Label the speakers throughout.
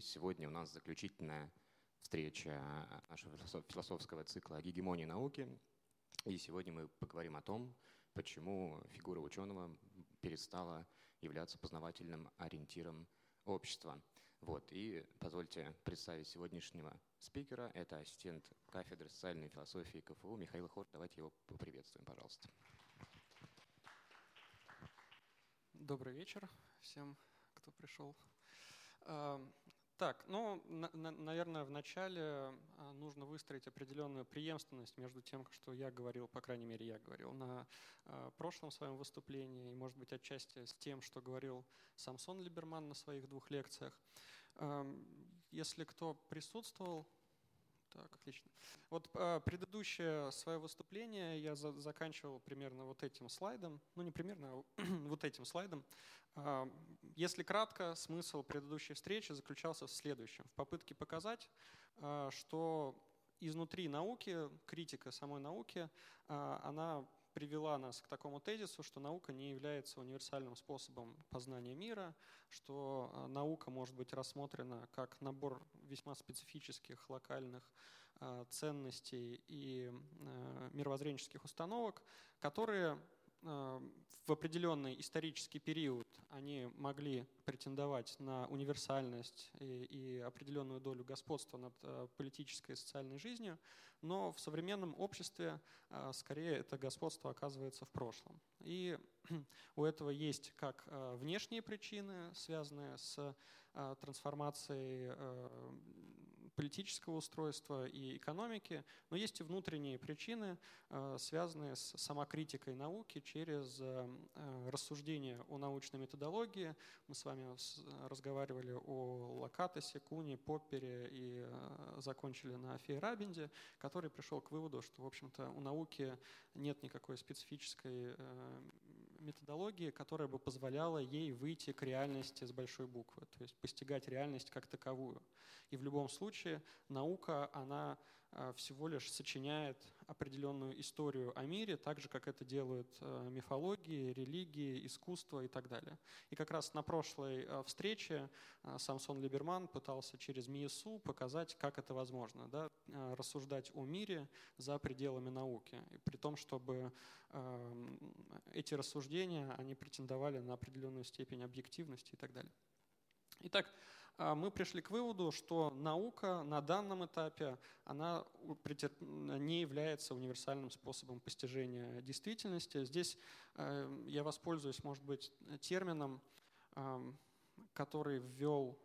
Speaker 1: Сегодня у нас заключительная встреча нашего философского цикла о гегемонии науки. И сегодня мы поговорим о том, почему фигура ученого перестала являться познавательным ориентиром общества. Вот, и позвольте представить сегодняшнего спикера. Это ассистент кафедры социальной философии КФУ Михаил Хор. Давайте его поприветствуем, пожалуйста.
Speaker 2: Добрый вечер всем, кто пришел. Так, ну, на, на, наверное, вначале а, нужно выстроить определенную преемственность между тем, что я говорил, по крайней мере, я говорил на э, прошлом своем выступлении, и, может быть, отчасти с тем, что говорил Самсон Либерман на своих двух лекциях. Э, если кто присутствовал, так, отлично. Вот э, предыдущее свое выступление я за, заканчивал примерно вот этим слайдом, ну не примерно, а вот этим слайдом. Э, если кратко, смысл предыдущей встречи заключался в следующем. В попытке показать, э, что изнутри науки, критика самой науки, она привела нас к такому тезису, что наука не является универсальным способом познания мира, что э, наука может быть рассмотрена как набор весьма специфических локальных э, ценностей и э, мировоззренческих установок, которые в определенный исторический период они могли претендовать на универсальность и, и определенную долю господства над политической и социальной жизнью, но в современном обществе а, скорее это господство оказывается в прошлом. И у этого есть как а, внешние причины, связанные с а, трансформацией политического устройства и экономики, но есть и внутренние причины, связанные с самокритикой науки через рассуждение о научной методологии. Мы с вами разговаривали о Локатосе, Куне, Поппере и закончили на Фейрабенде, который пришел к выводу, что, в общем-то, у науки нет никакой специфической э, методологии, которая бы позволяла ей выйти к реальности с большой буквы, то есть постигать реальность как таковую. И в любом случае наука, она всего лишь сочиняет определенную историю о мире, так же, как это делают э, мифологии, религии, искусство и так далее. И как раз на прошлой встрече Самсон Либерман пытался через МИСУ показать, как это возможно, да, рассуждать о мире за пределами науки, при том, чтобы эти рассуждения, они претендовали на определенную степень объективности и так далее. Итак, мы пришли к выводу, что наука на данном этапе она не является универсальным способом постижения действительности. Здесь э, я воспользуюсь, может быть, термином, эм, который ввел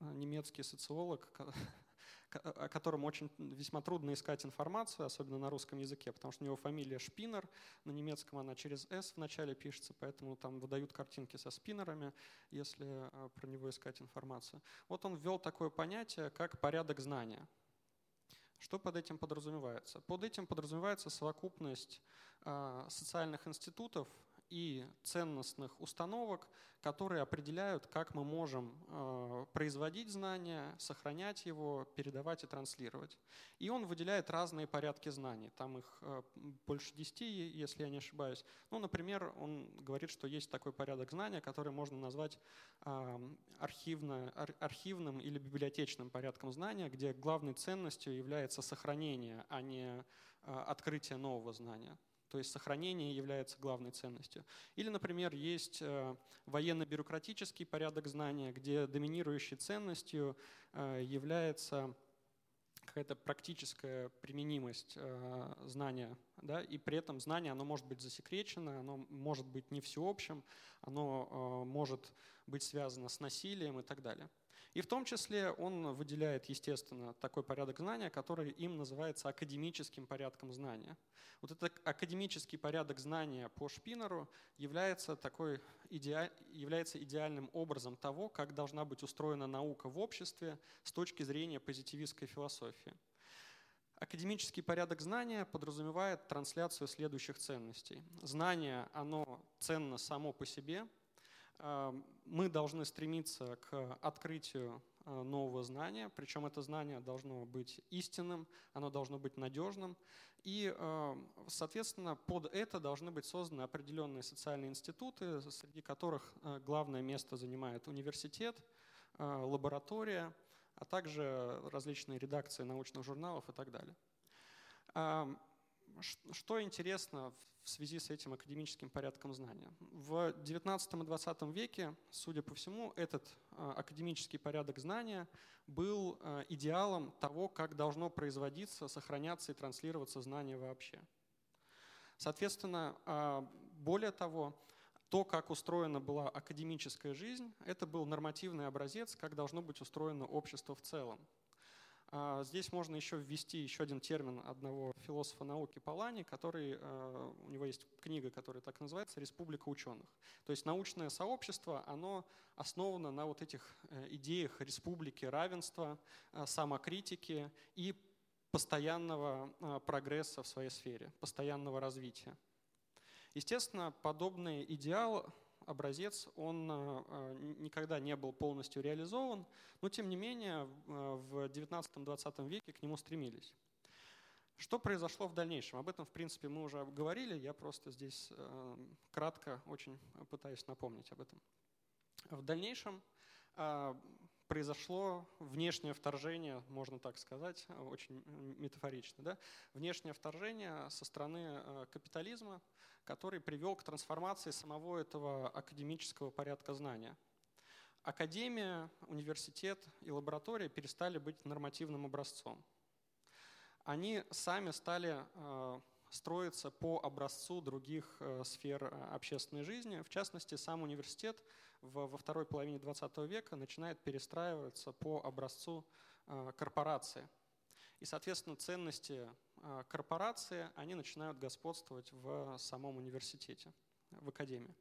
Speaker 2: немецкий социолог о котором очень весьма трудно искать информацию, особенно на русском языке, потому что у него фамилия Шпинер, на немецком она через «с» в начале пишется, поэтому там выдают картинки со спиннерами, если э, про него искать информацию. Вот он ввел такое понятие, как порядок знания. Что под этим подразумевается? Под этим подразумевается совокупность э, социальных институтов, и ценностных установок, которые определяют, как мы можем э, производить знания, сохранять его, передавать и транслировать. И он выделяет разные порядки знаний. Там их э, больше десяти, если я не ошибаюсь. Ну, например, он говорит, что есть такой порядок знания, который можно назвать э, архивно, архивным или библиотечным порядком знания, где главной ценностью является сохранение, а не открытие нового знания. То есть сохранение является главной ценностью. Или, например, есть э, военно-бюрократический порядок знания, где доминирующей ценностью э, является какая-то практическая применимость э, знания, да, и при этом знание, оно может быть засекречено, оно может быть не всеобщим, оно может быть связано с насилием и так далее. И в том числе он выделяет, естественно, такой порядок знания, который им называется академическим порядком знания. Вот этот академический порядок знания по Шпинеру является, такой иде... является идеальным образом того, как должна быть устроена наука в обществе с точки зрения позитивистской философии. Академический порядок знания подразумевает трансляцию следующих ценностей. Знание, оно ценно само по себе – мы должны стремиться к открытию э, нового знания, причем это знание должно быть истинным, оно должно быть надежным, и, соответственно, под это должны быть созданы определенные социальные институты, среди которых э, главное место занимает университет, лаборатория, а также различные редакции научных журналов и так далее. Что интересно в связи с этим академическим порядком знания? В XIX и XX веке, судя по всему, этот а, академический порядок знания был а, идеалом того, как должно производиться, сохраняться и транслироваться знание вообще. Соответственно, а, более того, то, как устроена была академическая жизнь, это был нормативный образец, как должно быть устроено общество в целом. А, здесь можно еще ввести еще один термин одного философа науки Палани, который, а, у него есть книга, которая так называется «Республика ученых». То есть научное сообщество, оно основано на вот этих э, идеях республики, равенства, а, самокритики и постоянного прогресса в своей сфере, постоянного развития. Естественно, подобный идеал образец, он э, э, никогда не был полностью реализован, но тем не менее в XIX-XX э, веке к нему стремились. Что произошло в дальнейшем? Об этом, в принципе, мы уже говорили, я просто здесь кратко очень пытаюсь напомнить об этом. В дальнейшем произошло внешнее вторжение, можно так сказать, очень метафорично, да? внешнее вторжение со стороны капитализма, который привел к трансформации самого этого академического порядка знания. Академия, университет и лаборатория перестали быть нормативным образцом. Они сами стали э, строиться по образцу других э, сфер э, общественной жизни. В частности, сам университет во второй половине XX века начинает перестраиваться по образцу корпорации. И, соответственно, ценности корпорации, они начинают господствовать в самом университете, в академии.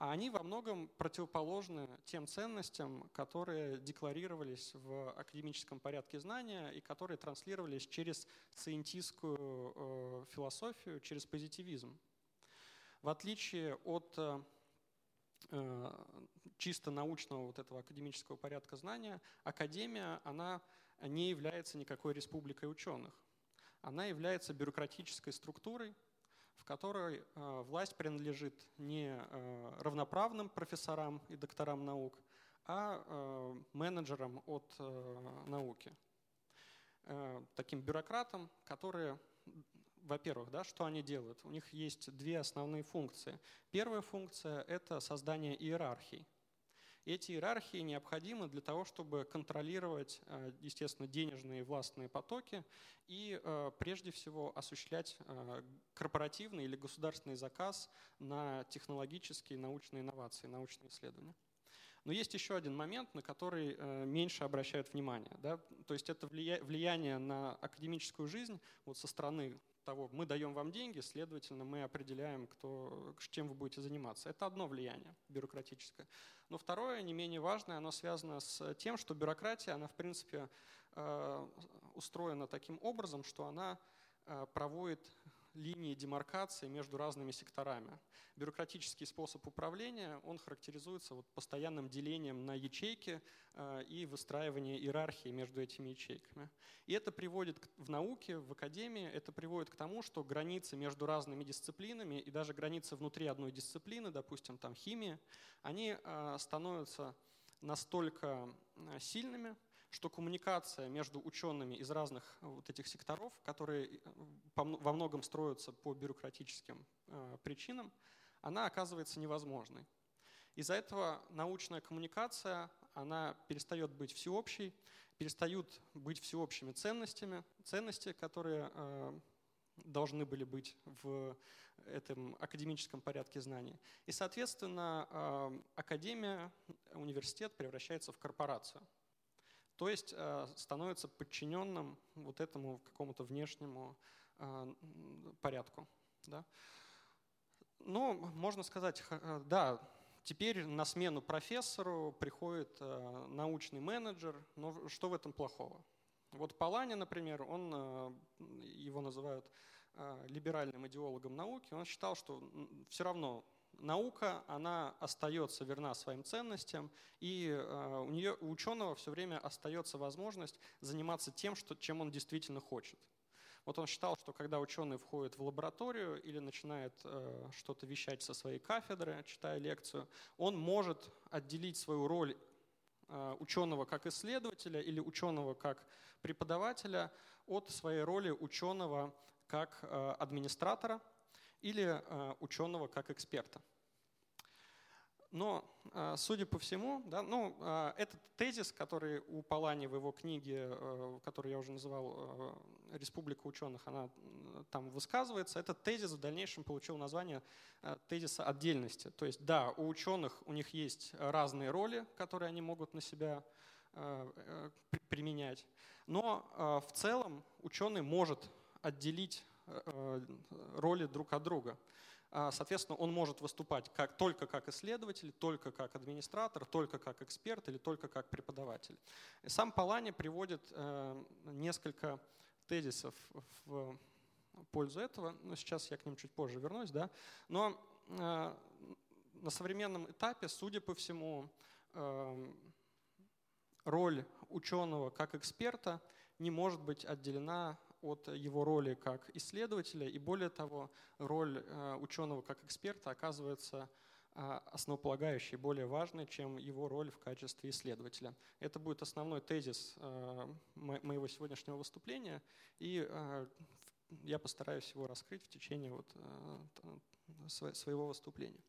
Speaker 2: А они во многом противоположны тем ценностям, которые декларировались в академическом порядке знания и которые транслировались через сcientистскую э, философию, через позитивизм. В отличие от э, чисто научного вот этого академического порядка знания, академия, она не является никакой республикой ученых она является бюрократической структурой, в которой э, власть принадлежит не э, равноправным профессорам и докторам наук, а э, менеджерам от науки. Таким бюрократам, которые, во-первых, да, что они делают? У них есть две основные функции. Первая функция – это создание иерархий. Эти иерархии необходимы для того, чтобы контролировать, э, естественно, денежные властные потоки и, э, прежде всего, осуществлять э, корпоративный или государственный заказ на технологические научные инновации, научные исследования. Но есть еще один момент, на который меньше обращают внимание. Да? То есть это влияние на академическую жизнь вот со стороны того, мы даем вам деньги, следовательно, мы определяем, кто, чем вы будете заниматься. Это одно влияние бюрократическое. Но второе, не менее важное, оно связано с тем, что бюрократия, она в принципе э, устроена таким образом, что она э, проводит линии демаркации между разными секторами. Бюрократический способ управления, он характеризуется вот постоянным делением на ячейки э, и выстраивание иерархии между этими ячейками. И это приводит в науке, в академии, это приводит к тому, что границы между разными дисциплинами и даже границы внутри одной дисциплины, допустим, там химия, они э, становятся настолько э, сильными, что коммуникация между учеными из разных э, вот этих секторов, которые э, во многом строятся по бюрократическим э, причинам, она оказывается невозможной. Из-за этого научная коммуникация, она перестает быть всеобщей, перестают быть всеобщими ценностями, ценности, которые должны были быть в этом академическом порядке знаний. И, соответственно, академия, университет превращается в корпорацию то есть э, становится подчиненным вот этому какому-то внешнему э, порядку. Да? Ну, можно сказать, э, да, теперь на смену профессору приходит научный менеджер, но что в этом плохого? Вот Палани, например, он, его называют либеральным идеологом науки, он считал, что все равно наука, она остается верна своим ценностям, и э, у, нее, у ученого все время остается возможность заниматься тем, что, чем он действительно хочет. Вот он считал, что когда ученый входит в лабораторию или начинает э, что-то вещать со своей кафедры, читая лекцию, он может отделить свою роль ученого как исследователя или ученого как преподавателя от своей роли ученого как администратора или ученого как эксперта. Но, а, судя по всему, да, ну, а, этот тезис, который у Палани в его книге, э, который я уже называл э, «Республика ученых», она там высказывается, этот тезис в дальнейшем получил название э, тезиса отдельности. То есть, да, у ученых у них есть разные роли, которые они могут на себя применять, но в целом ученый может отделить роли друг от друга. А, соответственно, он может выступать как, только как исследователь, только как администратор, только как эксперт или только как преподаватель. И сам Палани приводит э, несколько тезисов в пользу этого. Но сейчас я к ним чуть позже вернусь. Да? Но э, на современном этапе, судя по всему, э, роль ученого как эксперта не может быть отделена от его роли как исследователя, и более того, роль э, ученого как эксперта оказывается э, основополагающей, более важной, чем его роль в качестве исследователя. Это будет основной тезис э, моего сегодняшнего выступления, и я постараюсь его раскрыть в течение вот своего выступления.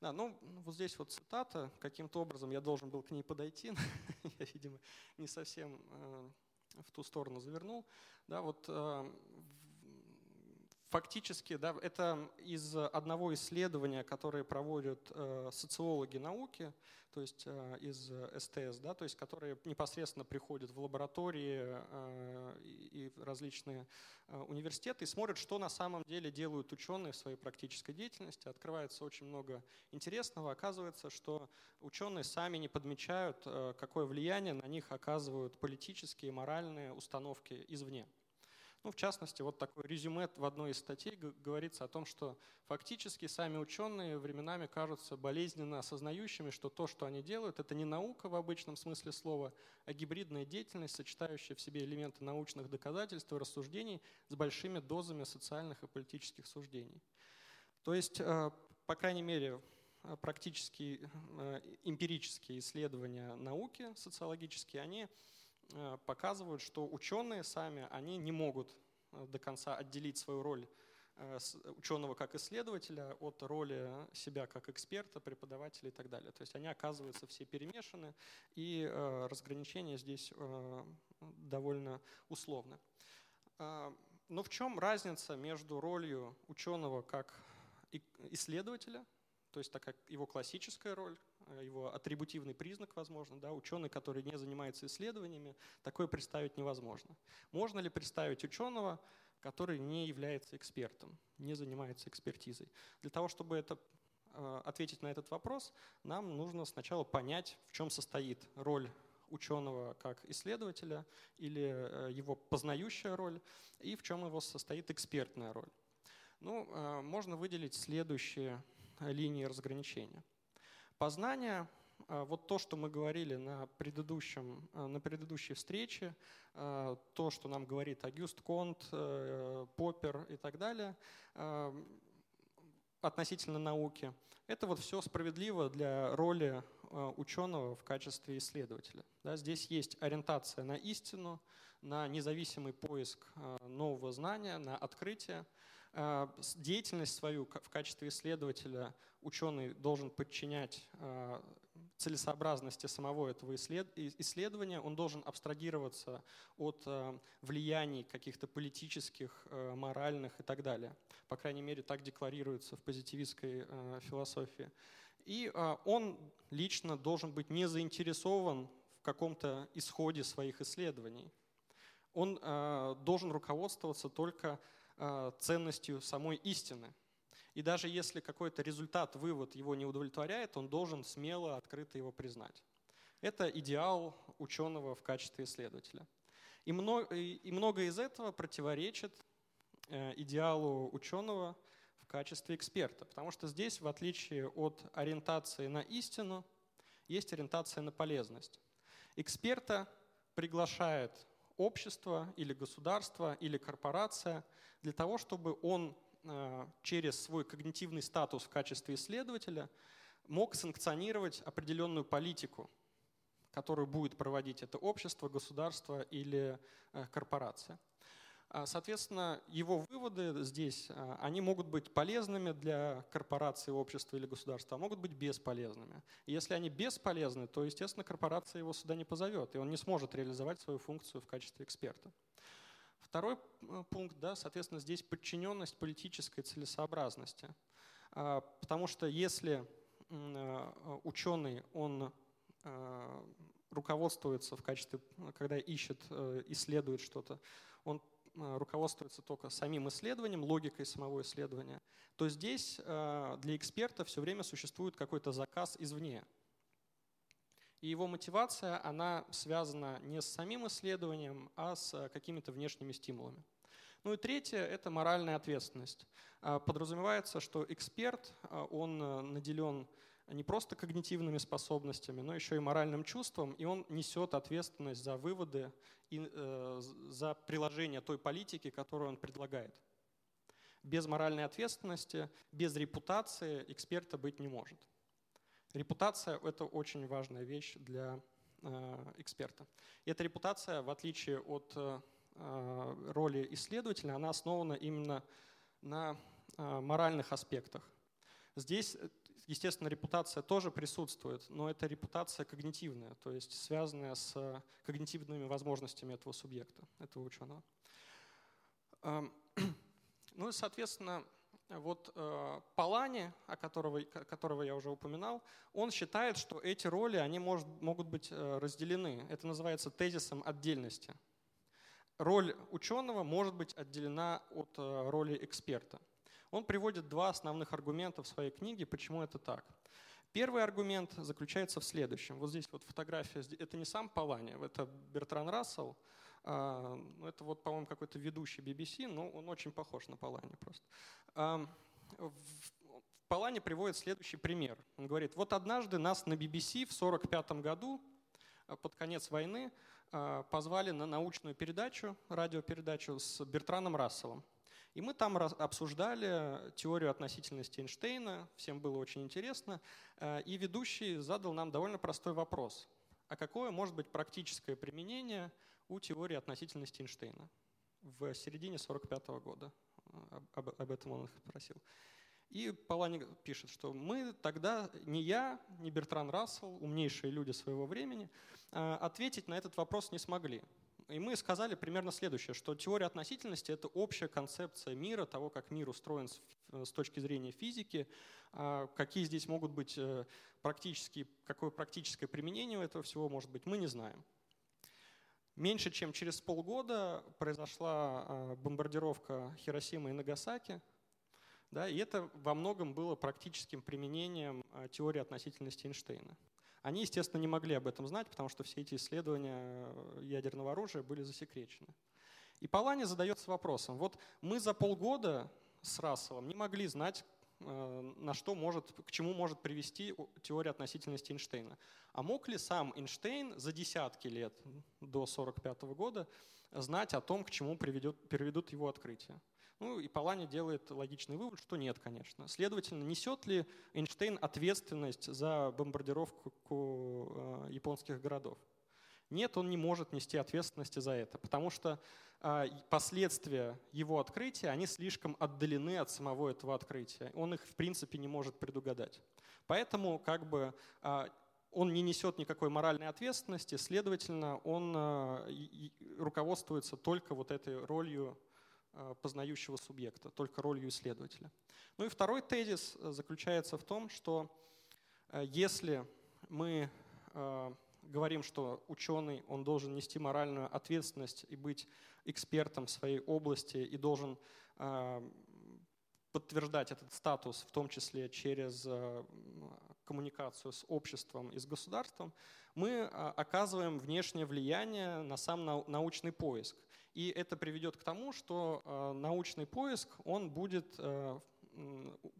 Speaker 2: Да, ну вот здесь вот цитата, каким-то образом я должен был к ней подойти, я, видимо, не совсем в ту сторону завернул. Да, вот э, фактически да, это из одного исследования, которое проводят э, социологи науки, то есть э, из СТС, да, то есть которые непосредственно приходят в лаборатории и различные университеты и смотрят, что на самом деле делают ученые в своей практической деятельности. Открывается очень много интересного. Оказывается, что ученые сами не подмечают, какое влияние на них оказывают политические и моральные установки извне. Ну, в частности, вот такой резюме в одной из статей говорится о том, что фактически сами ученые временами кажутся болезненно осознающими, что то, что они делают, это не наука в обычном смысле слова, а гибридная деятельность, сочетающая в себе элементы научных доказательств и рассуждений с большими дозами социальных и политических суждений. То есть, э, по крайней мере, э, практические э, эмпирические исследования науки социологические, они показывают, что ученые сами, они не могут э, до конца отделить свою роль э, ученого как исследователя от роли себя как эксперта, преподавателя и так далее. То есть они оказываются все перемешаны, и разграничение здесь довольно условно. Но в чем разница между ролью ученого как исследователя, то есть такая его классическая роль, Э, его атрибутивный признак, возможно. Да? Ученый, который не занимается исследованиями, такое представить невозможно. Можно ли представить ученого, который не является экспертом, не занимается экспертизой? Для того, чтобы это э, ответить на этот вопрос, нам нужно сначала понять, в чем состоит роль ученого как исследователя или э, его познающая роль, и в чем его состоит экспертная роль. Ну, можно выделить следующие линии разграничения – Познание а, вот то, что мы говорили на, предыдущем, а, на предыдущей встрече, а, то, что нам говорит Агюст Конт, э, Поппер и так далее, относительно науки, это вот все справедливо для роли ученого в качестве исследователя. Да, здесь есть ориентация на истину, на независимый поиск нового знания, на открытие. Деятельность свою в качестве исследователя ученый должен подчинять э, целесообразности самого этого исследования, он должен абстрагироваться от э, влияний каких-то политических, моральных и так далее. По крайней мере, так декларируется в позитивистской философии. И он лично должен быть не заинтересован в каком-то исходе своих исследований. Он должен руководствоваться только ценностью самой истины – и даже если какой-то результат, вывод его не удовлетворяет, он должен смело, открыто его признать. Это идеал ученого в качестве исследователя. И много, и много из этого противоречит э, идеалу ученого в качестве эксперта, потому что здесь, в отличие от ориентации на истину, есть ориентация на полезность. Эксперта приглашает общество или государство или корпорация для того, чтобы он Э, через свой когнитивный статус в качестве исследователя мог санкционировать определенную политику, которую будет проводить это общество, государство или корпорация. А, соответственно, его выводы здесь, а, они могут быть полезными для корпорации, общества или государства, а могут быть бесполезными. Если они бесполезны, то, естественно, корпорация его сюда не позовет, и он не сможет реализовать свою функцию в качестве эксперта. Второй пункт, да, соответственно, здесь подчиненность политической целесообразности. А, потому что если ученый, он руководствуется в качестве, когда ищет, э, исследует что-то, он Э, руководствуется только самим исследованием, логикой самого исследования, то здесь э, для эксперта все время существует какой-то заказ извне. И его мотивация, она связана не с самим исследованием, а с какими-то внешними стимулами. Ну и третье – это моральная ответственность. Э, подразумевается, что эксперт, он наделен не просто когнитивными способностями, но еще и моральным чувством, и он несет ответственность за выводы и э, за приложение той политики, которую он предлагает. Без моральной ответственности, без репутации эксперта быть не может. Репутация – это очень важная вещь для э, эксперта. И эта репутация, в отличие от э, роли исследователя, она основана именно на моральных аспектах. Здесь Естественно, репутация тоже присутствует, но это репутация когнитивная, то есть связанная с когнитивными возможностями этого субъекта, этого ученого. Ну и, соответственно, вот э, Палани, о которого, которого я уже упоминал, он считает, что эти роли они может, могут быть э, разделены. Это называется тезисом отдельности. Роль ученого может быть отделена от э, роли эксперта. Он приводит два основных аргумента в своей книге, почему это так. Первый аргумент заключается в следующем. Вот здесь вот фотография, это не сам Палани, это Бертран Рассел, а, ну, это вот, по-моему, какой-то ведущий BBC, но он очень похож на Палани просто. В Палане приводит следующий пример. Он говорит, вот однажды нас на BBC в 1945 году, а, под конец войны, а, позвали на научную передачу, радиопередачу с Бертраном Расселом. И мы там обсуждали теорию относительности Эйнштейна, всем было очень интересно, э, и ведущий задал нам довольно простой вопрос. А какое может быть практическое применение у теории относительности Эйнштейна? В середине 1945 года об, об этом он спросил. И Палани пишет, что мы тогда, не я, не Бертран Рассел, умнейшие люди своего времени, э, ответить на этот вопрос не смогли. И мы сказали примерно следующее, что теория относительности — это общая концепция мира, того, как мир устроен с, э, точки зрения физики, а какие здесь могут быть э, практические, какое практическое применение у этого всего может быть, мы не знаем. Меньше чем через полгода произошла э, бомбардировка Хиросимы и Нагасаки, да, и это во многом было практическим применением теории относительности Эйнштейна. Они, естественно, не могли об этом знать, потому что все эти исследования э, ядерного оружия были засекречены. И Палани задается вопросом, вот мы за полгода с Расселом не могли знать, э, на что может, к чему может привести теория относительности Эйнштейна. А мог ли сам Эйнштейн за десятки лет до 1945 года знать о том, к чему приведет, приведут его открытия? Ну и Палани делает логичный вывод, что нет, конечно. Следовательно, несет ли Эйнштейн ответственность за бомбардировку э, японских городов? Нет, он не может нести ответственности за это, потому что э, последствия его открытия, они слишком отдалены от самого этого открытия. Он их, в принципе, не может предугадать. Поэтому как бы э, он не несет никакой моральной ответственности, следовательно, он руководствуется только вот этой ролью познающего субъекта, только ролью исследователя. Ну и второй тезис э, заключается в том, что э, если мы говорим, что ученый, он должен нести моральную ответственность и быть экспертом в своей области и должен подтверждать этот статус, в том числе через коммуникацию с обществом и с государством, мы оказываем внешнее влияние на сам научный поиск. И это приведет к тому, что э, научный поиск, он будет э,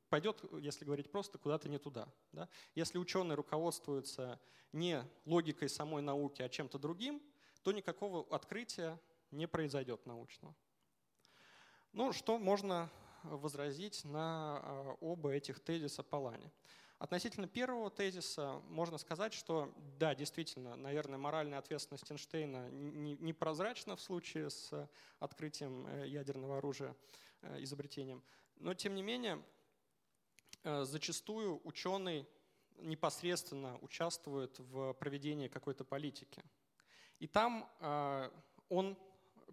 Speaker 2: пойдет, если говорить просто, куда-то не туда. Да? Если ученый руководствуется не логикой самой науки, а чем-то другим, то никакого открытия не произойдет научного. Ну, что можно возразить на э, оба этих тезиса Палани? Относительно первого тезиса можно сказать, что да, действительно, наверное, моральная ответственность Эйнштейна непрозрачна в случае с открытием э, ядерного оружия, э, изобретением. Но, тем не менее, э, зачастую ученый непосредственно участвует в проведении какой-то политики. И там он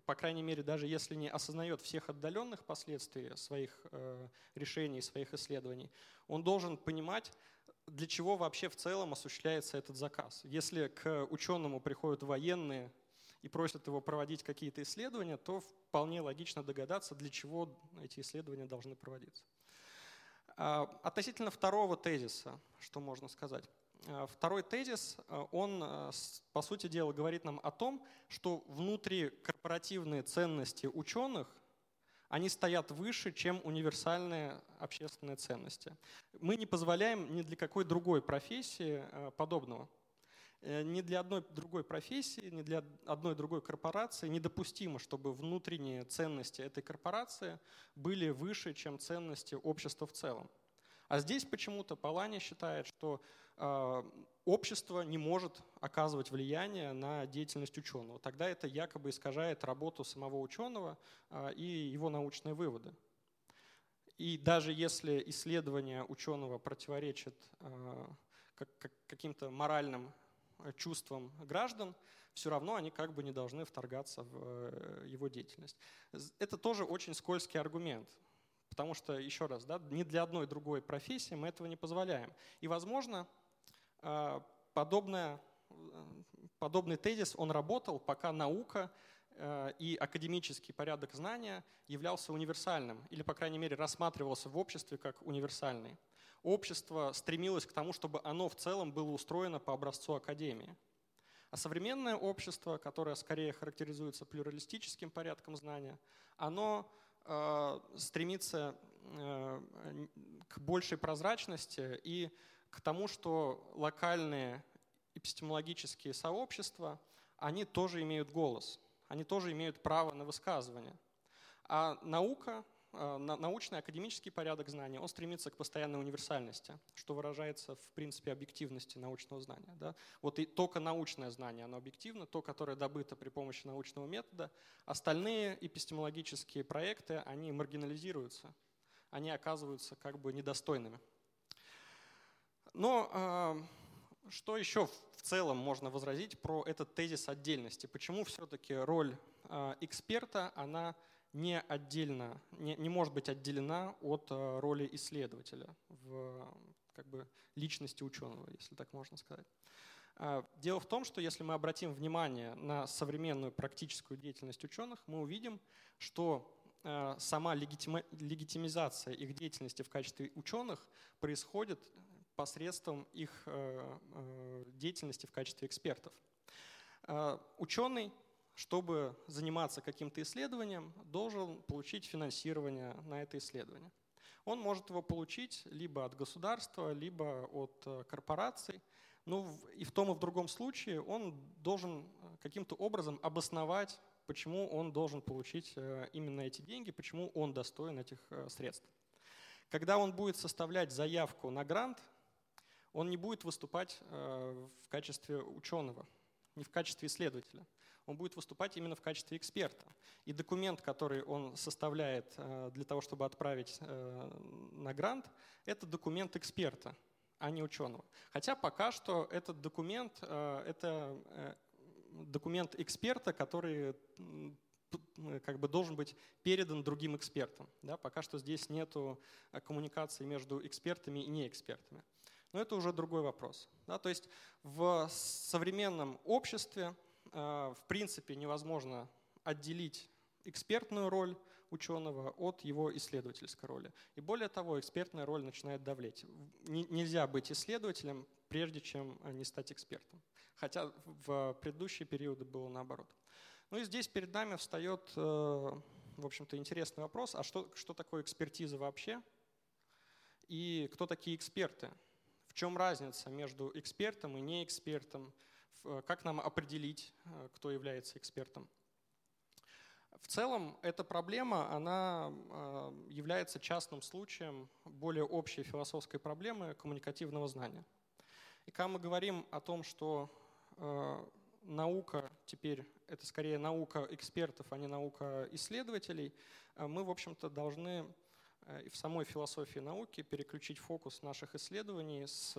Speaker 2: по крайней мере, даже если не осознает всех отдаленных последствий своих э, решений, своих исследований, он должен понимать, для чего вообще в целом осуществляется этот заказ. Если к ученому приходят военные и просят его проводить какие-то исследования, то вполне логично догадаться, для чего эти исследования должны проводиться. А, относительно второго тезиса, что можно сказать. Э, второй тезис, э, он, э, по сути дела, говорит нам о том, что внутрикорпоративные ценности ученых, они стоят выше, чем универсальные общественные ценности. Мы не позволяем ни для какой другой профессии подобного. Ни для одной другой профессии, ни для одной другой корпорации недопустимо, чтобы внутренние ценности этой корпорации были выше, чем ценности общества в целом. А здесь почему-то Палани считает, что общество не может оказывать влияние на деятельность ученого. Тогда это якобы искажает работу самого ученого а, и его научные выводы. И даже если исследование ученого противоречит а, каким-то моральным чувствам граждан, все равно они как бы не должны вторгаться в э, его деятельность. Это тоже очень скользкий аргумент, потому что, еще раз, да, ни для одной другой профессии мы этого не позволяем. И, возможно, а, подобное, подобный тезис, он работал, пока наука э, и академический порядок знания являлся универсальным, или, по крайней мере, рассматривался в обществе как универсальный. Общество стремилось к тому, чтобы оно в целом было устроено по образцу академии. А современное общество, которое скорее характеризуется плюралистическим порядком знания, оно э, стремится э, к большей прозрачности и к тому, что локальные эпистемологические сообщества, они тоже имеют голос, они тоже имеют право на высказывание. А наука, э, научный академический порядок знаний, он стремится к постоянной универсальности, что выражается в принципе объективности научного знания. Да? Вот и только научное знание, оно объективно, то, которое добыто при помощи научного метода. Остальные эпистемологические проекты, они маргинализируются, они оказываются как бы недостойными. Но а, что еще в целом можно возразить про этот тезис отдельности? Почему все-таки роль а, эксперта, она не отдельно, не, не может быть отделена от а, роли исследователя в как бы, личности ученого, если так можно сказать? Дело в том, что если мы обратим внимание на современную практическую деятельность ученых, мы увидим, что сама легитимизация их деятельности в качестве ученых происходит посредством их э, э, деятельности в качестве экспертов. Э, Ученый, чтобы заниматься каким-то исследованием, должен получить финансирование на это исследование. Он может его получить либо от государства, либо от корпораций. Ну, и в том и в другом случае он должен каким-то образом обосновать, почему он должен получить именно эти деньги, почему он достоин этих средств. Когда он будет составлять заявку на грант, он не будет выступать э, в качестве ученого, не в качестве исследователя. Он будет выступать именно в качестве эксперта. И документ, который он составляет э, для того, чтобы отправить э, на грант, это документ эксперта, а не ученого. Хотя пока что этот документ – это документ эксперта, который как бы должен быть передан другим экспертам. Да? Пока что здесь нет коммуникации между экспертами и неэкспертами. Но это уже другой вопрос. Да? То есть в современном обществе э, в принципе невозможно отделить экспертную роль ученого от его исследовательской роли. И более того, экспертная роль начинает давлеть. Нельзя быть исследователем, прежде чем не стать экспертом. Хотя в предыдущие периоды было наоборот. Ну и здесь перед нами встает, э, в общем-то, интересный вопрос, а что, что такое экспертиза вообще? И кто такие эксперты? Чем разница между экспертом и неэкспертом? Как нам определить, э, кто является экспертом? В целом, эта проблема, она является частным случаем более общей философской проблемы коммуникативного знания. И когда мы говорим о том, что наука теперь это скорее наука экспертов, а не наука исследователей, мы, в общем-то, должны Э, и в самой философии науки переключить фокус наших исследований с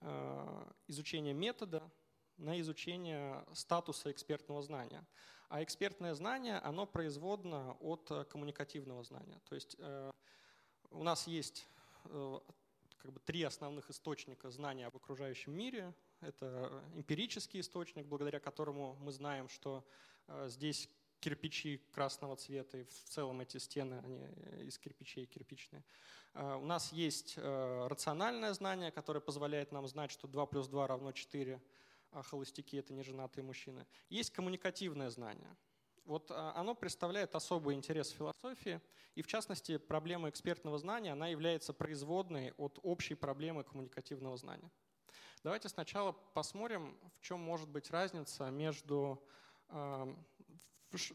Speaker 2: э, изучения метода на изучение статуса экспертного знания. А экспертное знание, оно производно от э, коммуникативного знания. То есть у нас есть как бы три основных источника знания об окружающем мире. Это эмпирический источник, благодаря которому мы знаем, что здесь кирпичи красного цвета, и в целом эти стены, они из кирпичей кирпичные. А, у нас есть э, рациональное знание, которое позволяет нам знать, что 2 плюс 2 равно 4, а холостяки — это не женатые мужчины. Есть коммуникативное знание. Вот а, оно представляет особый интерес в философии, и в частности проблема экспертного знания, она является производной от общей проблемы коммуникативного знания. Давайте сначала посмотрим, в чем может быть разница между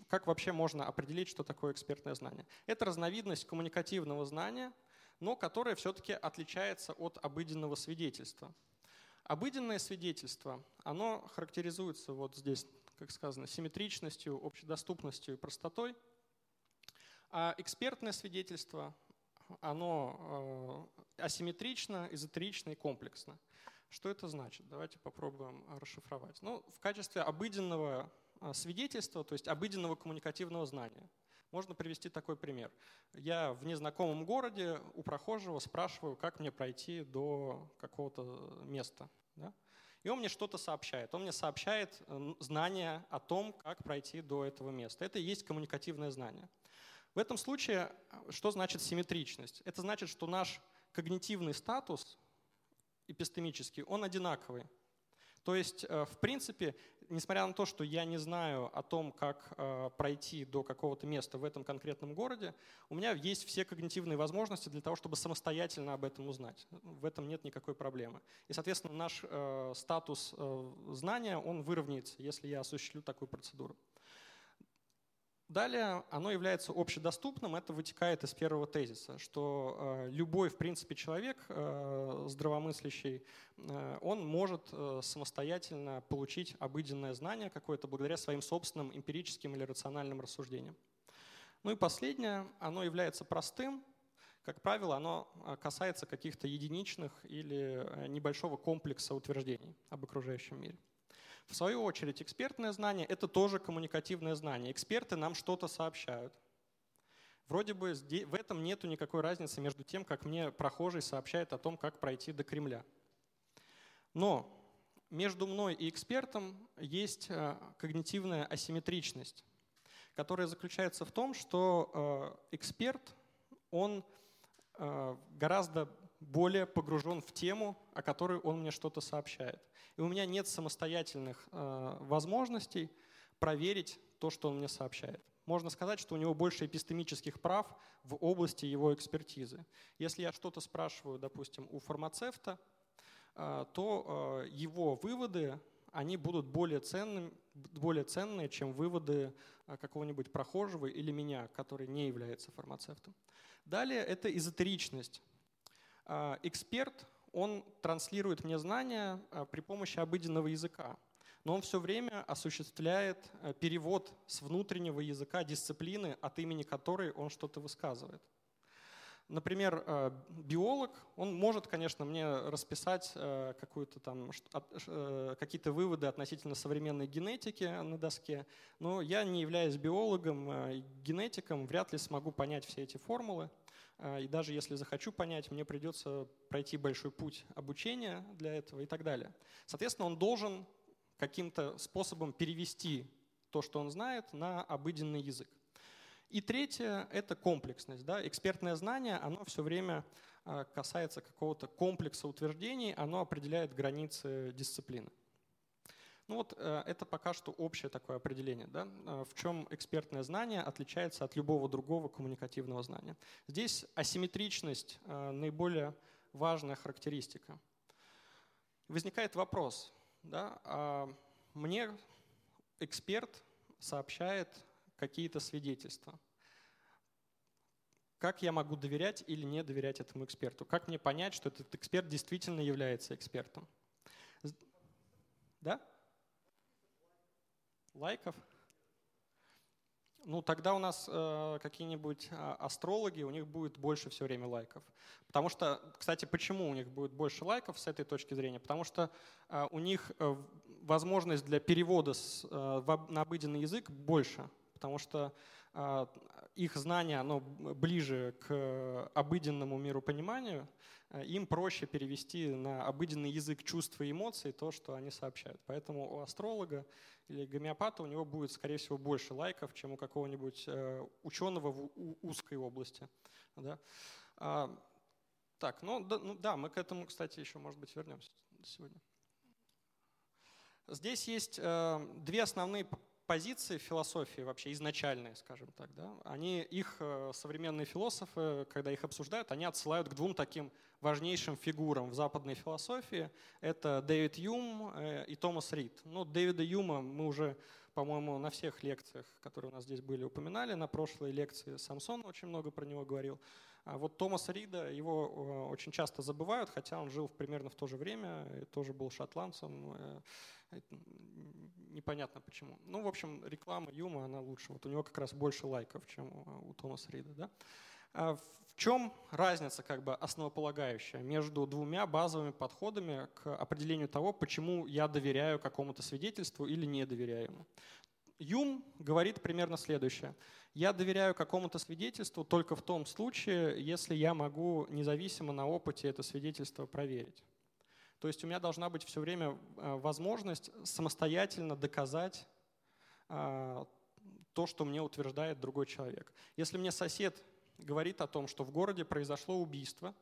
Speaker 2: как вообще можно определить, что такое экспертное знание? Это разновидность коммуникативного знания, но которое все-таки отличается от обыденного свидетельства. Обыденное свидетельство, оно характеризуется вот здесь, как сказано, симметричностью, общедоступностью и простотой. А экспертное свидетельство, оно э, асимметрично, эзотерично и комплексно. Что это значит? Давайте попробуем расшифровать. Ну, в качестве обыденного свидетельства, то есть обыденного коммуникативного знания. Можно привести такой пример. Я в незнакомом городе у прохожего спрашиваю, как мне пройти до какого-то места. Да? И он мне что-то сообщает. Он мне сообщает знание о том, как пройти до этого места. Это и есть коммуникативное знание. В этом случае что значит симметричность? Это значит, что наш когнитивный статус эпистемический, он одинаковый. То есть, э, в принципе, несмотря на то, что я не знаю о том, как э, пройти до какого-то места в этом конкретном городе, у меня есть все когнитивные возможности для того, чтобы самостоятельно об этом узнать. В этом нет никакой проблемы. И, соответственно, наш э, статус знания, он выровняется, если я осуществлю такую процедуру. Далее оно является общедоступным, это вытекает из первого тезиса, что э, любой, в принципе, человек э, здравомыслящий, э, он может самостоятельно получить обыденное знание какое-то благодаря своим собственным эмпирическим или рациональным рассуждениям. Ну и последнее, оно является простым, как правило, оно касается каких-то единичных или небольшого комплекса утверждений об окружающем мире. В свою очередь, экспертное знание – это тоже коммуникативное знание. Эксперты нам что-то сообщают. Вроде бы в этом нет никакой разницы между тем, как мне прохожий сообщает о том, как пройти до Кремля. Но между мной и экспертом есть э, когнитивная асимметричность, которая заключается в том, что э, эксперт, он э, гораздо более погружен в тему, о которой он мне что-то сообщает. И у меня нет самостоятельных э, возможностей проверить то, что он мне сообщает. Можно сказать, что у него больше эпистемических прав в области его экспертизы. Если я что-то спрашиваю, допустим, у фармацевта, э, то э, его выводы они будут более, ценными, более ценные, чем выводы э, какого-нибудь прохожего или меня, который не является фармацевтом. Далее это эзотеричность. А, эксперт, он транслирует мне знания а, при помощи обыденного языка, но он все время осуществляет э, перевод с внутреннего языка дисциплины, от имени которой он что-то высказывает. Например, э, биолог, он может, конечно, мне расписать э, какую-то там, какие-то выводы относительно современной генетики на доске, но я, не являясь биологом, генетиком, вряд ли смогу понять все эти формулы. А, и даже если захочу понять, мне придется пройти большой путь обучения для этого и так далее. Соответственно, он должен каким-то способом перевести то, что он знает, на обыденный язык. И третье – это комплексность. Да? Экспертное знание, оно все время а, касается какого-то комплекса утверждений, оно определяет границы дисциплины. Ну вот э, это пока что общее такое определение, да, э, в чем экспертное знание отличается от любого другого коммуникативного знания. Здесь асимметричность э, наиболее важная характеристика. Возникает вопрос, да, а мне эксперт сообщает какие-то свидетельства. Как я могу доверять или не доверять этому эксперту? Как мне понять, что этот эксперт действительно является экспертом? Да? Лайков? ну тогда у нас э, какие-нибудь а, астрологи, у них будет больше все время лайков. Потому что, кстати, почему у них будет больше лайков с этой точки зрения? Потому что э, у них э, возможность для перевода с, э, на обыденный язык больше, потому что их знание оно ближе к обыденному миру пониманию, э, им проще перевести на обыденный язык чувств и эмоций то, что они сообщают. Поэтому у астролога или гомеопата, у него будет, скорее всего, больше лайков, чем у какого-нибудь э, ученого в узкой области. Да? А, так, ну да, ну да, мы к этому, кстати, еще, может быть, вернемся сегодня. Здесь есть э, две основные позиции философии вообще изначальные, скажем так. Да? Они, их э, современные философы, когда их обсуждают, они отсылают к двум таким важнейшим фигурам в западной философии. Это Дэвид Юм э, и Томас Рид. Ну, Дэвида Юма мы уже, по-моему, на всех лекциях, которые у нас здесь были, упоминали. На прошлой лекции Самсон очень много про него говорил. А вот Томаса Рида, его э, очень часто забывают, хотя он жил примерно в то же время, тоже был шотландцем непонятно почему. Ну, в общем, реклама Юма, она лучше. Вот у него как раз больше лайков, чем у Томаса Рида. Да? А в чем разница как бы основополагающая между двумя базовыми подходами к определению того, почему я доверяю какому-то свидетельству или не доверяю ему? Юм говорит примерно следующее. Я доверяю какому-то свидетельству только в том случае, если я могу независимо на опыте это свидетельство проверить. То есть у меня должна быть все время э, возможность самостоятельно доказать э, то, что мне утверждает другой человек. Если мне сосед говорит о том, что в городе произошло убийство,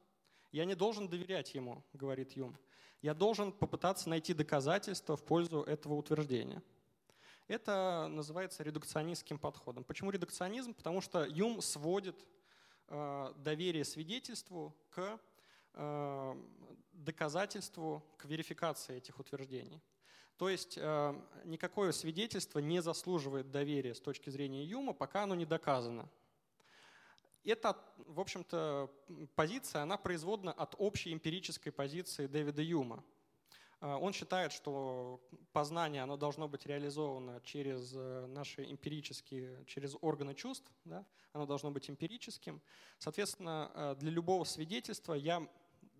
Speaker 2: я не должен доверять ему, говорит Юм. Я должен попытаться найти доказательства в пользу этого утверждения. Это называется редукционистским подходом. Почему редукционизм? Потому что Юм сводит э, доверие свидетельству к доказательству, к верификации этих утверждений. То есть э, никакое свидетельство не заслуживает доверия с точки зрения Юма, пока оно не доказано. Эта, в общем-то, позиция, она производна от общей эмпирической позиции Дэвида Юма. Э, он считает, что познание оно должно быть реализовано через э, наши эмпирические, через органы чувств, да? оно должно быть эмпирическим. Соответственно, для любого свидетельства я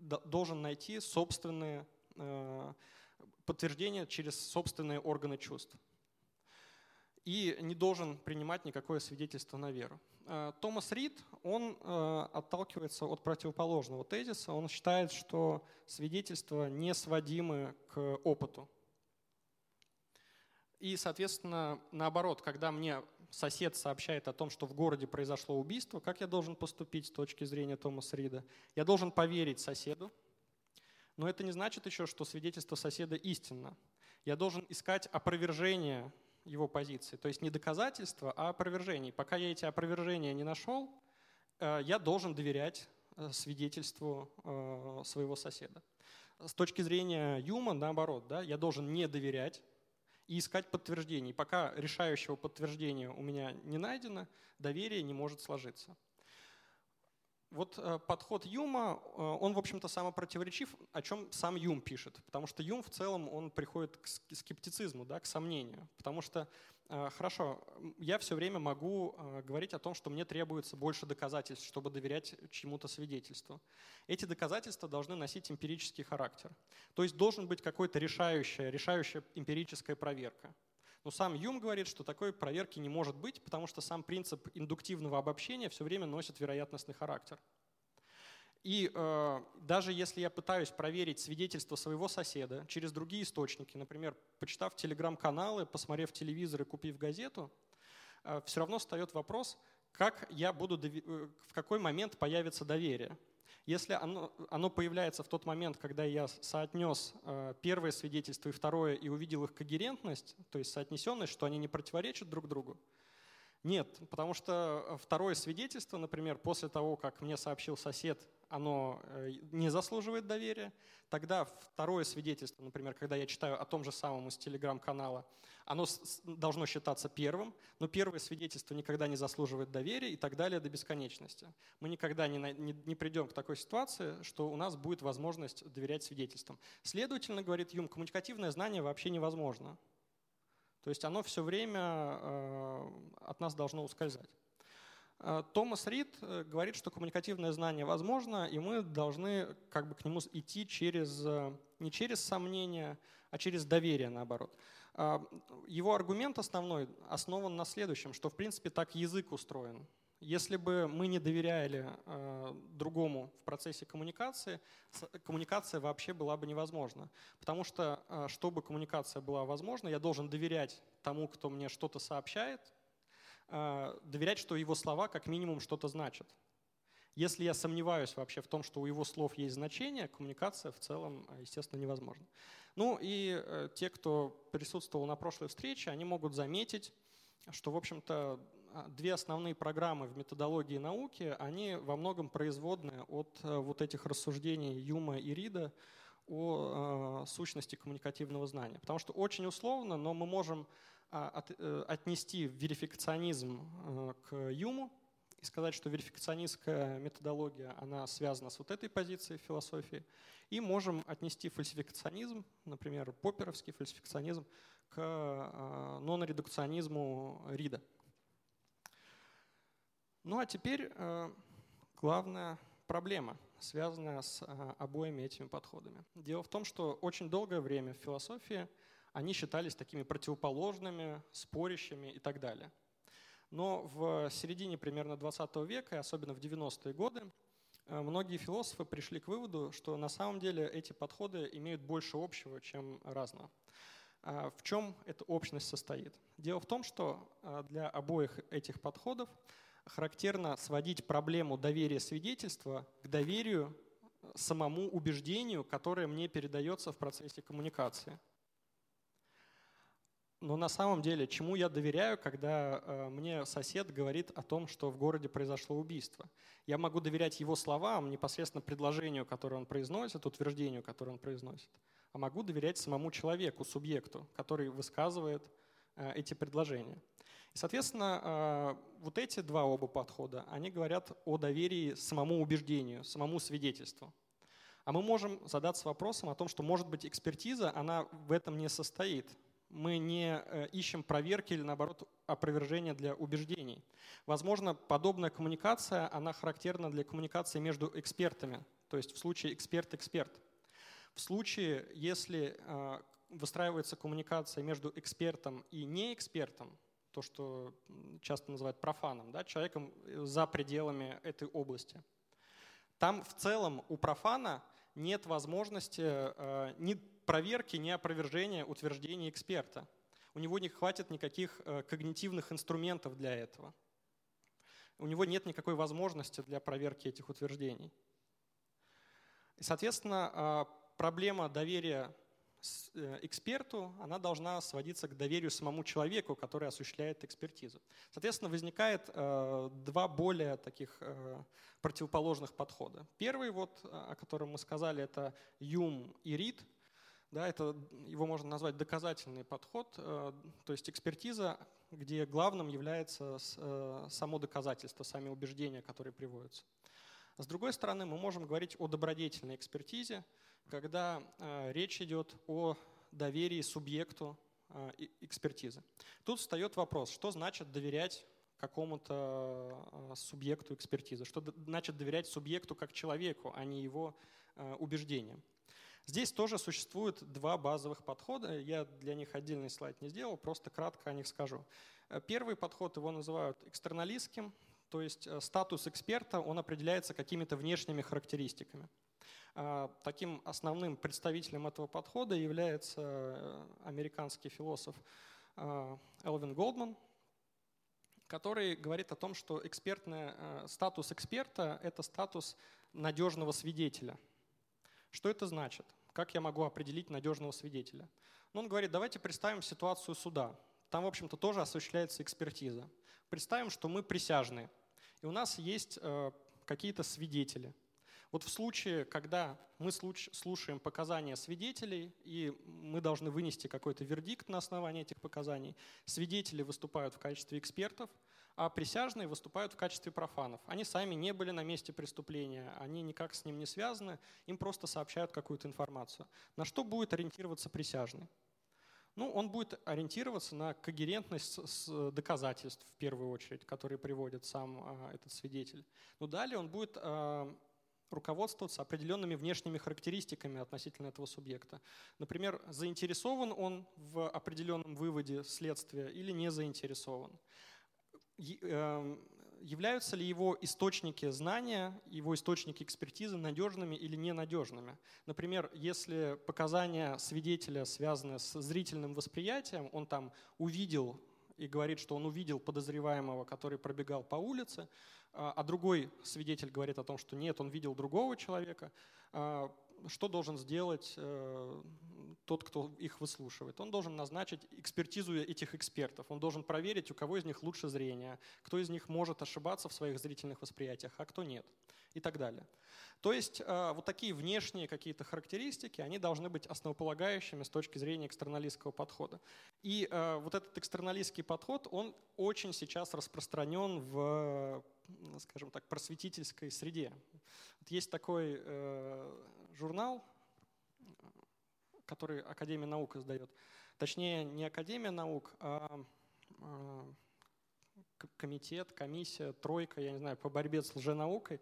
Speaker 2: должен найти собственные э, подтверждения через собственные органы чувств. И не должен принимать никакое свидетельство на веру. Э, Томас Рид, он э, отталкивается от противоположного тезиса. Он считает, что свидетельства не сводимы к опыту. И, соответственно, наоборот, когда мне сосед сообщает о том, что в городе произошло убийство, как я должен поступить с точки зрения Томаса Рида? Я должен поверить соседу, но это не значит еще, что свидетельство соседа истинно. Я должен искать опровержение его позиции, то есть не доказательства, а опровержение. Пока я эти опровержения не нашел, э, я должен доверять э, свидетельству э, своего соседа. С точки зрения Юма, наоборот, да, я должен не доверять и искать подтверждений. Пока решающего подтверждения у меня не найдено, доверие не может сложиться. Вот э, подход Юма, э, он, в общем-то, самопротиворечив, о чем сам Юм пишет. Потому что Юм в целом, он приходит к скептицизму, да, к сомнению. Потому что хорошо, я все время могу а, говорить о том, что мне требуется больше доказательств, чтобы доверять чему-то свидетельству. Эти доказательства должны носить эмпирический характер. То есть должен быть какой-то решающая, решающая эмпирическая проверка. Но сам Юм говорит, что такой проверки не может быть, потому что сам принцип индуктивного обобщения все время носит вероятностный характер. И э, даже если я пытаюсь проверить свидетельство своего соседа через другие источники, например, почитав телеграм-каналы, посмотрев телевизор и купив газету, э, все равно встает вопрос, как я буду, э, в какой момент появится доверие. Если оно, оно появляется в тот момент, когда я соотнес э, первое свидетельство и второе и увидел их когерентность, то есть соотнесенность, что они не противоречат друг другу, Нет, потому что второе свидетельство, например, после того, как мне сообщил сосед, оно э, не заслуживает доверия. Тогда второе свидетельство, например, когда я читаю о том же самом из телеграм-канала, оно должно считаться первым, но первое свидетельство никогда не заслуживает доверия и так далее до бесконечности. Мы никогда не, не, не придем к такой ситуации, что у нас будет возможность доверять свидетельствам. Следовательно, говорит Юм, коммуникативное знание вообще невозможно. То есть оно все время э, от нас должно ускользать. Э, Томас Рид э, говорит, что коммуникативное знание возможно, и мы должны как бы к нему идти через, э, не через сомнение, а через доверие, наоборот. Его аргумент основной основан на следующем, что в принципе так язык устроен. Если бы мы не доверяли другому в процессе коммуникации, коммуникация вообще была бы невозможна. Потому что, чтобы коммуникация была возможна, я должен доверять тому, кто мне что-то сообщает, доверять, что его слова как минимум что-то значат. Если я сомневаюсь вообще в том, что у его слов есть значение, коммуникация в целом, естественно, невозможна. Ну и э, те, кто присутствовал на прошлой встрече, они могут заметить, что, в общем-то, а, две основные программы в методологии науки, они во многом производны от э, вот этих рассуждений Юма и Рида о э, сущности коммуникативного знания. Потому что очень условно, но мы можем э, отнести верификационизм э, к Юму и сказать, что верификационистская методология, она связана с вот этой позицией философии. И можем отнести фальсификационизм, например, поперовский фальсификационизм, к э, нон-редукционизму Рида. Ну а теперь главная проблема, связанная с обоими этими подходами. Дело в том, что очень долгое время в философии – они считались такими противоположными, спорящими и так далее. Но в середине примерно 20 века, особенно в 90-е годы, э, многие философы пришли к выводу, что на самом деле эти подходы имеют больше общего, чем разного. А в чем эта общность состоит? Дело в том, что э, для обоих этих подходов характерно сводить проблему доверия свидетельства к доверию э, самому убеждению, которое мне передается в процессе коммуникации. Но на самом деле, чему я доверяю, когда э, мне сосед говорит о том, что в городе произошло убийство? Я могу доверять его словам, непосредственно предложению, которое он произносит, утверждению, которое он произносит. А могу доверять самому человеку, субъекту, который высказывает э, эти предложения. И, соответственно, э, вот эти два оба подхода, они говорят о доверии самому убеждению, самому свидетельству. А мы можем задаться вопросом о том, что, может быть, экспертиза, она в этом не состоит мы не э, ищем проверки или, наоборот, опровержения для убеждений. Возможно, подобная коммуникация, она характерна для коммуникации между экспертами, то есть в случае эксперт-эксперт. В случае, если э, выстраивается коммуникация между экспертом и неэкспертом, то, что часто называют профаном, да, человеком э, за пределами этой области, там в целом у профана нет возможности ни проверки, ни опровержения утверждений эксперта. У него не хватит никаких э, когнитивных инструментов для этого. У него нет никакой возможности для проверки этих утверждений. И, соответственно, а, проблема доверия э, эксперту, она должна сводиться к доверию самому человеку, который осуществляет экспертизу. Соответственно, возникает э, два более таких противоположных подхода. Первый, вот, о котором мы сказали, это Юм и Рид – да, это, его можно назвать доказательный подход, э, то есть экспертиза, где главным является э, само доказательство, сами убеждения, которые приводятся. С другой стороны, мы можем говорить о добродетельной экспертизе, когда э, речь идет о доверии субъекту экспертизы. Тут встает вопрос, что значит доверять какому-то субъекту экспертизы, что значит доверять субъекту как человеку, а не его убеждениям. Здесь тоже существует два базовых подхода. Я для них отдельный слайд не сделал, просто кратко о них скажу. Э, первый подход его называют экстерналистским, то есть э, статус эксперта, он определяется какими-то внешними характеристиками. Э, таким основным представителем этого подхода является американский философ Элвин Голдман, который говорит о том, что экспертный, статус эксперта – это статус надежного свидетеля – что это значит? Как я могу определить надежного свидетеля? Ну, он говорит, давайте представим ситуацию суда. Там, в общем-то, тоже осуществляется экспертиза. Представим, что мы присяжные, и у нас есть э, какие-то свидетели. Вот в случае, когда мы слушаем показания свидетелей, и мы должны вынести какой-то вердикт на основании этих показаний, свидетели выступают в качестве экспертов, а присяжные выступают в качестве профанов. Они сами не были на месте преступления, они никак с ним не связаны, им просто сообщают какую-то информацию. На что будет ориентироваться присяжный? Ну, он будет ориентироваться на когерентность доказательств, в первую очередь, которые приводит сам а, этот свидетель. Но далее он будет а, руководствоваться определенными внешними характеристиками относительно этого субъекта. Например, заинтересован он в определенном выводе следствия или не заинтересован. Эм, являются ли его источники знания, его источники экспертизы надежными или ненадежными. Например, если показания свидетеля связаны с зрительным восприятием, он там увидел и говорит, что он увидел подозреваемого, который пробегал по улице, а, а другой свидетель говорит о том, что нет, он видел другого человека, а, что должен сделать э, тот, кто их выслушивает. Он должен назначить экспертизу этих экспертов. Он должен проверить, у кого из них лучше зрение, кто из них может ошибаться в своих зрительных восприятиях, а кто нет и так далее. То есть э, вот такие внешние какие-то характеристики, они должны быть основополагающими с точки зрения экстерналистского подхода. И э, вот этот экстерналистский подход, он очень сейчас распространен в, скажем так, просветительской среде. Есть такой э, журнал, который Академия наук издает. Точнее, не Академия наук, а комитет, комиссия, тройка, я не знаю, по борьбе с лженаукой.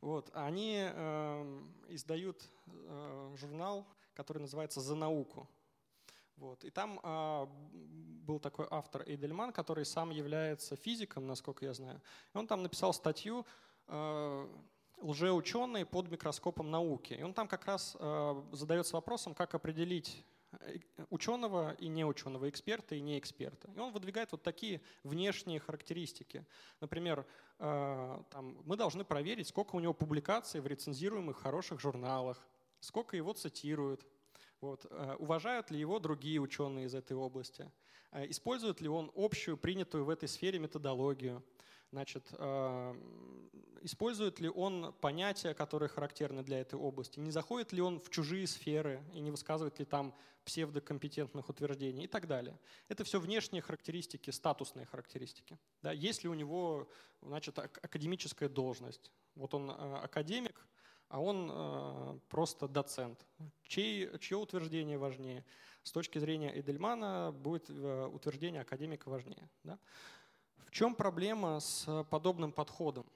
Speaker 2: Вот, они э, издают э, журнал, который называется «За науку». Вот. И там э, был такой автор Эйдельман, который сам является физиком, насколько я знаю. И он там написал статью э, «Лжеученые под микроскопом науки». И он там как раз э, задается вопросом, как определить Э, ученого и неученого, эксперта и неэксперта. И он выдвигает вот такие внешние характеристики. Например, э, там, мы должны проверить, сколько у него публикаций в рецензируемых хороших журналах, сколько его цитируют, вот, уважают ли его другие ученые из этой области, использует ли он общую принятую в этой сфере методологию, Значит, э, использует ли он понятия, которые характерны для этой области? Не заходит ли он в чужие сферы и не высказывает ли там псевдокомпетентных утверждений и так далее? Это все внешние характеристики, статусные характеристики. Да? Есть ли у него значит, академическая должность? Вот он э, академик, а он э, просто доцент. Чей, чье утверждение важнее? С точки зрения Эдельмана будет утверждение академика важнее. Да? В чем проблема с подобным подходом?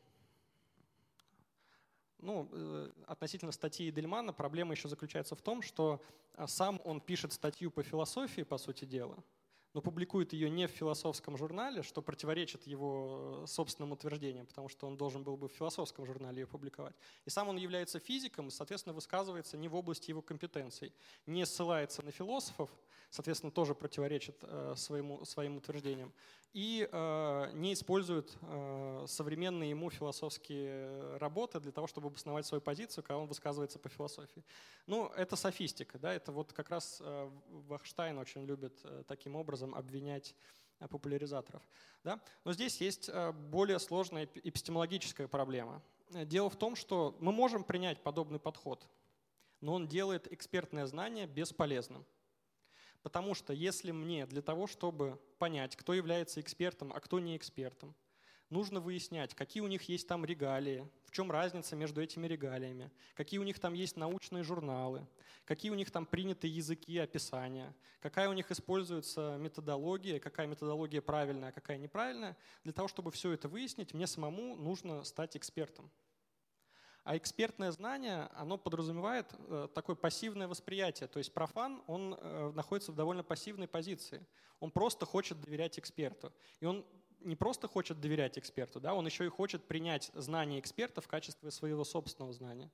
Speaker 2: Ну, э, относительно статьи Дельмана проблема еще заключается в том, что а, сам он пишет статью по философии, по сути дела, но публикует ее не в философском журнале, что противоречит его э, собственным утверждениям, потому что он должен был бы в философском журнале ее публиковать. И сам он является физиком, и, соответственно, высказывается не в области его компетенций, не ссылается на философов, соответственно, тоже противоречит э, своему, своим утверждениям, и э, не использует э, современные ему философские работы для того, чтобы обосновать свою позицию, когда он высказывается по философии. Ну, это софистика, да, это вот как раз Вахштайн очень любит таким образом обвинять популяризаторов. Да? Но здесь есть более сложная эпистемологическая проблема. Дело в том, что мы можем принять подобный подход, но он делает экспертное знание бесполезным. Потому что если мне для того, чтобы понять, кто является экспертом, а кто не экспертом, нужно выяснять, какие у них есть там регалии, в чем разница между этими регалиями, какие у них там есть научные журналы, какие у них там приняты языки описания, какая у них используется методология, какая методология правильная, а какая неправильная. Для того, чтобы все это выяснить, мне самому нужно стать экспертом. А экспертное знание, оно подразумевает э, такое пассивное восприятие. То есть профан, он э, находится в довольно пассивной позиции. Он просто хочет доверять эксперту. И он не просто хочет доверять эксперту, да, он еще и хочет принять знания эксперта в качестве своего собственного знания.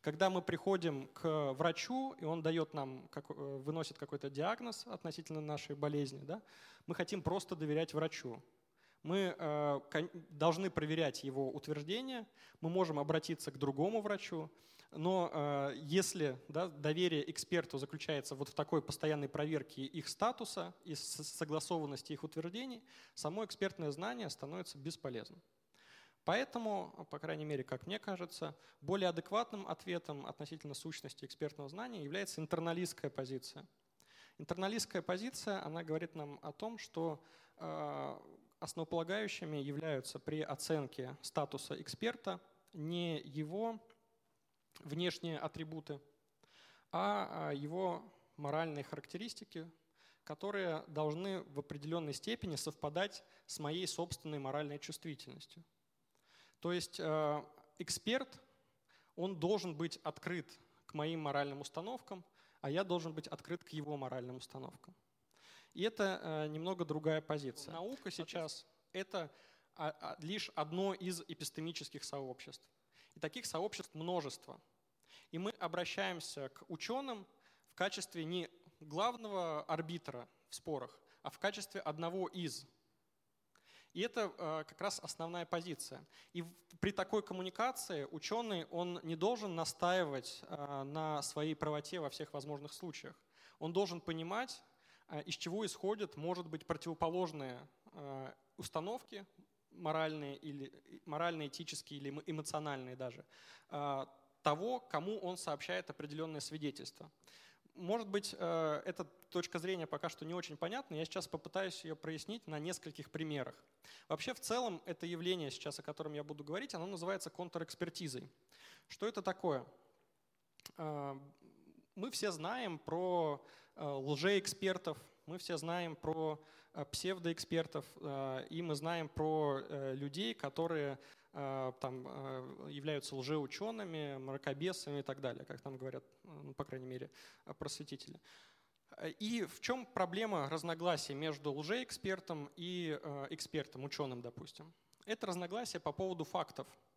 Speaker 2: Когда мы приходим к врачу, и он дает нам, как, э, выносит какой-то диагноз относительно нашей болезни, да, мы хотим просто доверять врачу. Мы э, должны проверять его утверждение, мы можем обратиться к другому врачу, но э, если да, доверие эксперту заключается вот в такой постоянной проверке их статуса и согласованности их утверждений, само экспертное знание становится бесполезным. Поэтому, по крайней мере, как мне кажется, более адекватным ответом относительно сущности экспертного знания является интерналистская позиция. Интерналистская позиция, она говорит нам о том, что э, основополагающими являются при оценке статуса эксперта не его внешние атрибуты, а, а его моральные характеристики, которые должны в определенной степени совпадать с моей собственной моральной чувствительностью. То есть э, эксперт, он должен быть открыт к моим моральным установкам, а я должен быть открыт к его моральным установкам. И это э, немного другая позиция. Наука сейчас — это а, а, лишь одно из эпистемических сообществ. И таких сообществ множество. И мы обращаемся к ученым в качестве не главного арбитра в спорах, а в качестве одного из. И это э, как раз основная позиция. И при такой коммуникации ученый, он не должен настаивать э, на своей правоте во всех возможных случаях. Он должен понимать, из чего исходят, может быть, противоположные установки, моральные, или, моральные этические или эмоциональные даже, того, кому он сообщает определенное свидетельство. Может быть, эта точка зрения пока что не очень понятна, я сейчас попытаюсь ее прояснить на нескольких примерах. Вообще, в целом, это явление сейчас, о котором я буду говорить, оно называется контрэкспертизой. Что это такое? Мы все знаем про лжеэкспертов, мы все знаем про псевдоэкспертов, и мы знаем про людей, которые Э, там, э, являются лжеучеными, мракобесами и так далее, как там говорят, ну, по крайней мере, просветители. И в чем проблема разногласий между лжеэкспертом и э, экспертом, ученым, допустим? Это разногласие по поводу фактов –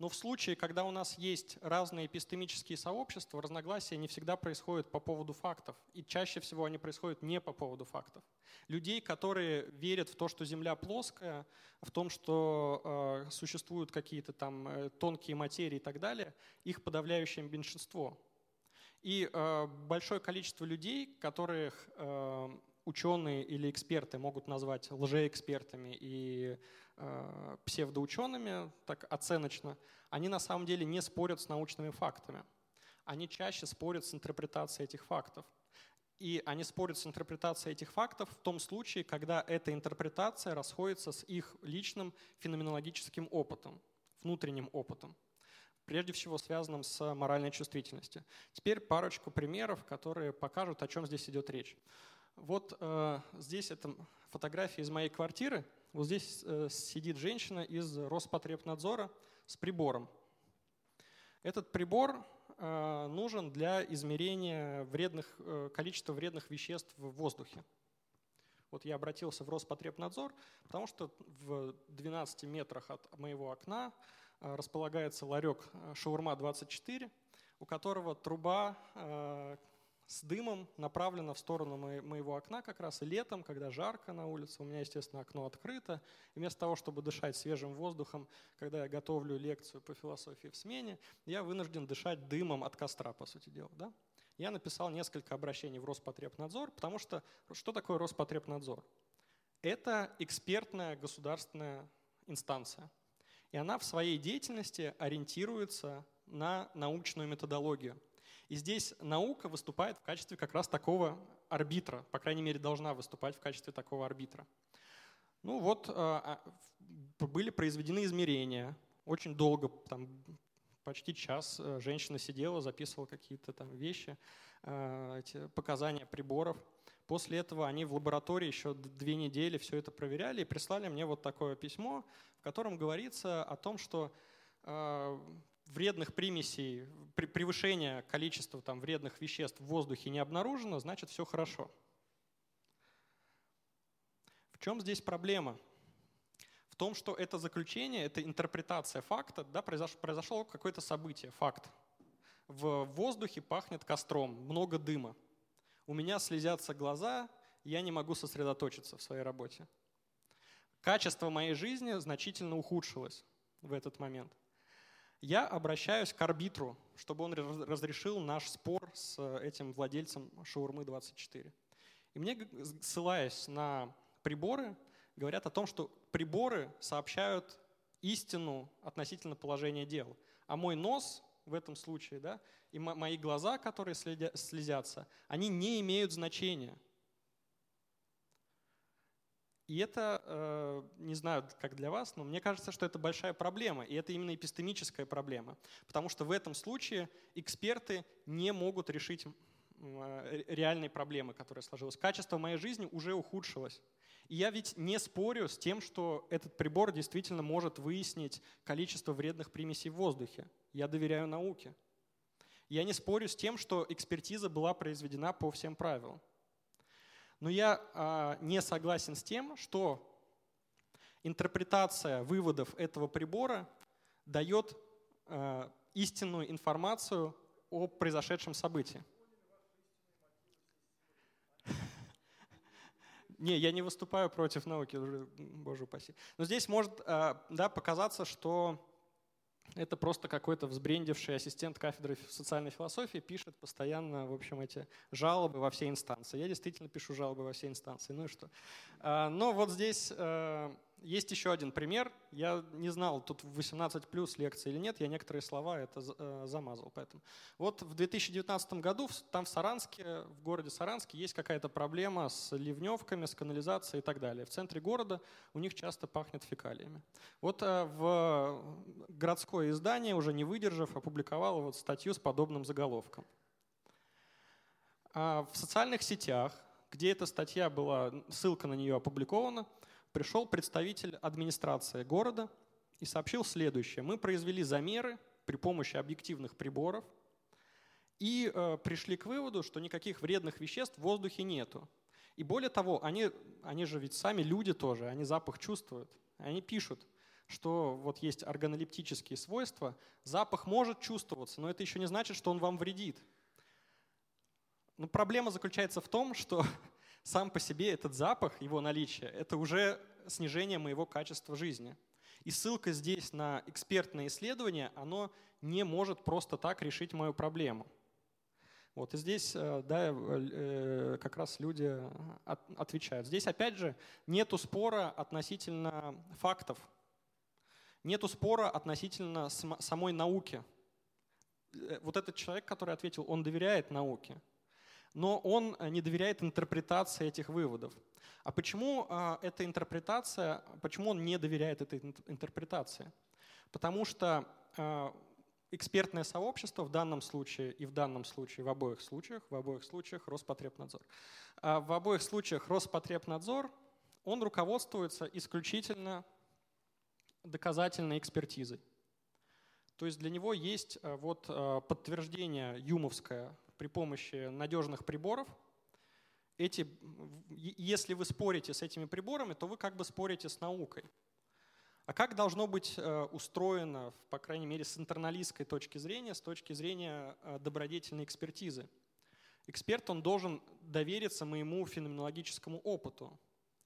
Speaker 2: но в случае, когда у нас есть разные эпистемические сообщества, разногласия не всегда происходят по поводу фактов. И чаще всего они происходят не по поводу фактов. Людей, которые верят в то, что Земля плоская, в том, что э, существуют какие-то там э, тонкие материи и так далее, их подавляющее меньшинство. И э, большое количество людей, которых э, ученые или эксперты могут назвать лжеэкспертами и псевдоучеными, так оценочно, они на самом деле не спорят с научными фактами. Они чаще спорят с интерпретацией этих фактов. И они спорят с интерпретацией этих фактов в том случае, когда эта интерпретация расходится с их личным феноменологическим опытом, внутренним опытом прежде всего связанным с моральной чувствительностью. Теперь парочку примеров, которые покажут, о чем здесь идет речь. Вот э, здесь это фотография из моей квартиры. Вот здесь э, сидит женщина из Роспотребнадзора с прибором. Этот прибор э, нужен для измерения вредных, э, количества вредных веществ в воздухе. Вот я обратился в Роспотребнадзор, потому что в 12 метрах от моего окна располагается ларек э, «Шаурма-24», у которого труба с дымом направлена в сторону моего окна как раз и летом, когда жарко на улице. У меня, естественно, окно открыто. И вместо того, чтобы дышать свежим воздухом, когда я готовлю лекцию по философии в смене, я вынужден дышать дымом от костра, по сути дела. Да? Я написал несколько обращений в Роспотребнадзор, потому что что такое Роспотребнадзор? Это экспертная государственная инстанция. И она в своей деятельности ориентируется на научную методологию – и здесь наука выступает в качестве как раз такого арбитра, по крайней мере, должна выступать в качестве такого арбитра. Ну вот, э, а, были произведены измерения, очень долго, там, почти час э, женщина сидела, записывала какие-то там вещи, э, эти показания приборов. После этого они в лаборатории еще две недели все это проверяли и прислали мне вот такое письмо, в котором говорится о том, что вредных примесей, превышения количества там, вредных веществ в воздухе не обнаружено, значит все хорошо. В чем здесь проблема? В том, что это заключение, это интерпретация факта, да, произошло, произошло какое-то событие, факт. В воздухе пахнет костром, много дыма. У меня слезятся глаза, я не могу сосредоточиться в своей работе. Качество моей жизни значительно ухудшилось в этот момент. Я обращаюсь к арбитру, чтобы он разрешил наш спор с этим владельцем шаурмы 24. И мне, ссылаясь на приборы, говорят о том, что приборы сообщают истину относительно положения дел. А мой нос в этом случае, да, и мои глаза, которые слезятся, они не имеют значения. И это, э, не знаю, как для вас, но мне кажется, что это большая проблема. И это именно эпистемическая проблема. Потому что в этом случае эксперты не могут решить э, реальной проблемы, которая сложилась. Качество моей жизни уже ухудшилось. И я ведь не спорю с тем, что этот прибор действительно может выяснить количество вредных примесей в воздухе. Я доверяю науке. Я не спорю с тем, что экспертиза была произведена по всем правилам. Но я а, не согласен с тем, что интерпретация выводов этого прибора дает а, истинную информацию о произошедшем событии. Не, я не выступаю против науки, боже упаси. Но здесь может а, да, показаться, что это просто какой-то взбрендивший ассистент кафедры социальной философии пишет постоянно, в общем, эти жалобы во все инстанции. Я действительно пишу жалобы во все инстанции, ну и что. А, но вот здесь э, есть еще один пример. Я не знал, тут 18 плюс лекции или нет, я некоторые слова это э, замазал. Поэтому. Вот в 2019 году там в Саранске, в городе Саранске есть какая-то проблема с ливневками, с канализацией и так далее. В центре города у них часто пахнет фекалиями. Вот э, в городское издание, уже не выдержав, опубликовало вот статью с подобным заголовком. А в социальных сетях, где эта статья была, ссылка на нее опубликована, пришел представитель администрации города и сообщил следующее. Мы произвели замеры при помощи объективных приборов и э, пришли к выводу, что никаких вредных веществ в воздухе нету. И более того, они, они же ведь сами люди тоже, они запах чувствуют. Они пишут, что вот есть органолептические свойства, запах может чувствоваться, но это еще не значит, что он вам вредит. Но проблема заключается в том, что сам по себе этот запах, его наличие, это уже снижение моего качества жизни. И ссылка здесь на экспертное исследование, оно не может просто так решить мою проблему. Вот, и здесь э, да, э, как раз люди отвечают. Здесь, опять же, нету спора относительно фактов, нету спора относительно самой науки. Э, вот этот человек, который ответил, он доверяет науке но он э, не доверяет интерпретации этих выводов. А почему а, эта интерпретация, почему он не доверяет этой интерпретации? Потому что а, экспертное сообщество в данном случае и в данном случае, в обоих случаях, в обоих случаях Роспотребнадзор. А в обоих случаях Роспотребнадзор, он руководствуется исключительно доказательной экспертизой. То есть для него есть э, вот э, подтверждение юмовское при помощи надежных приборов. Эти, если вы спорите с этими приборами, то вы как бы спорите с наукой. А как должно быть э, устроено, по крайней мере, с интерналистской точки зрения, с точки зрения э, добродетельной экспертизы? Эксперт, он должен довериться моему феноменологическому опыту,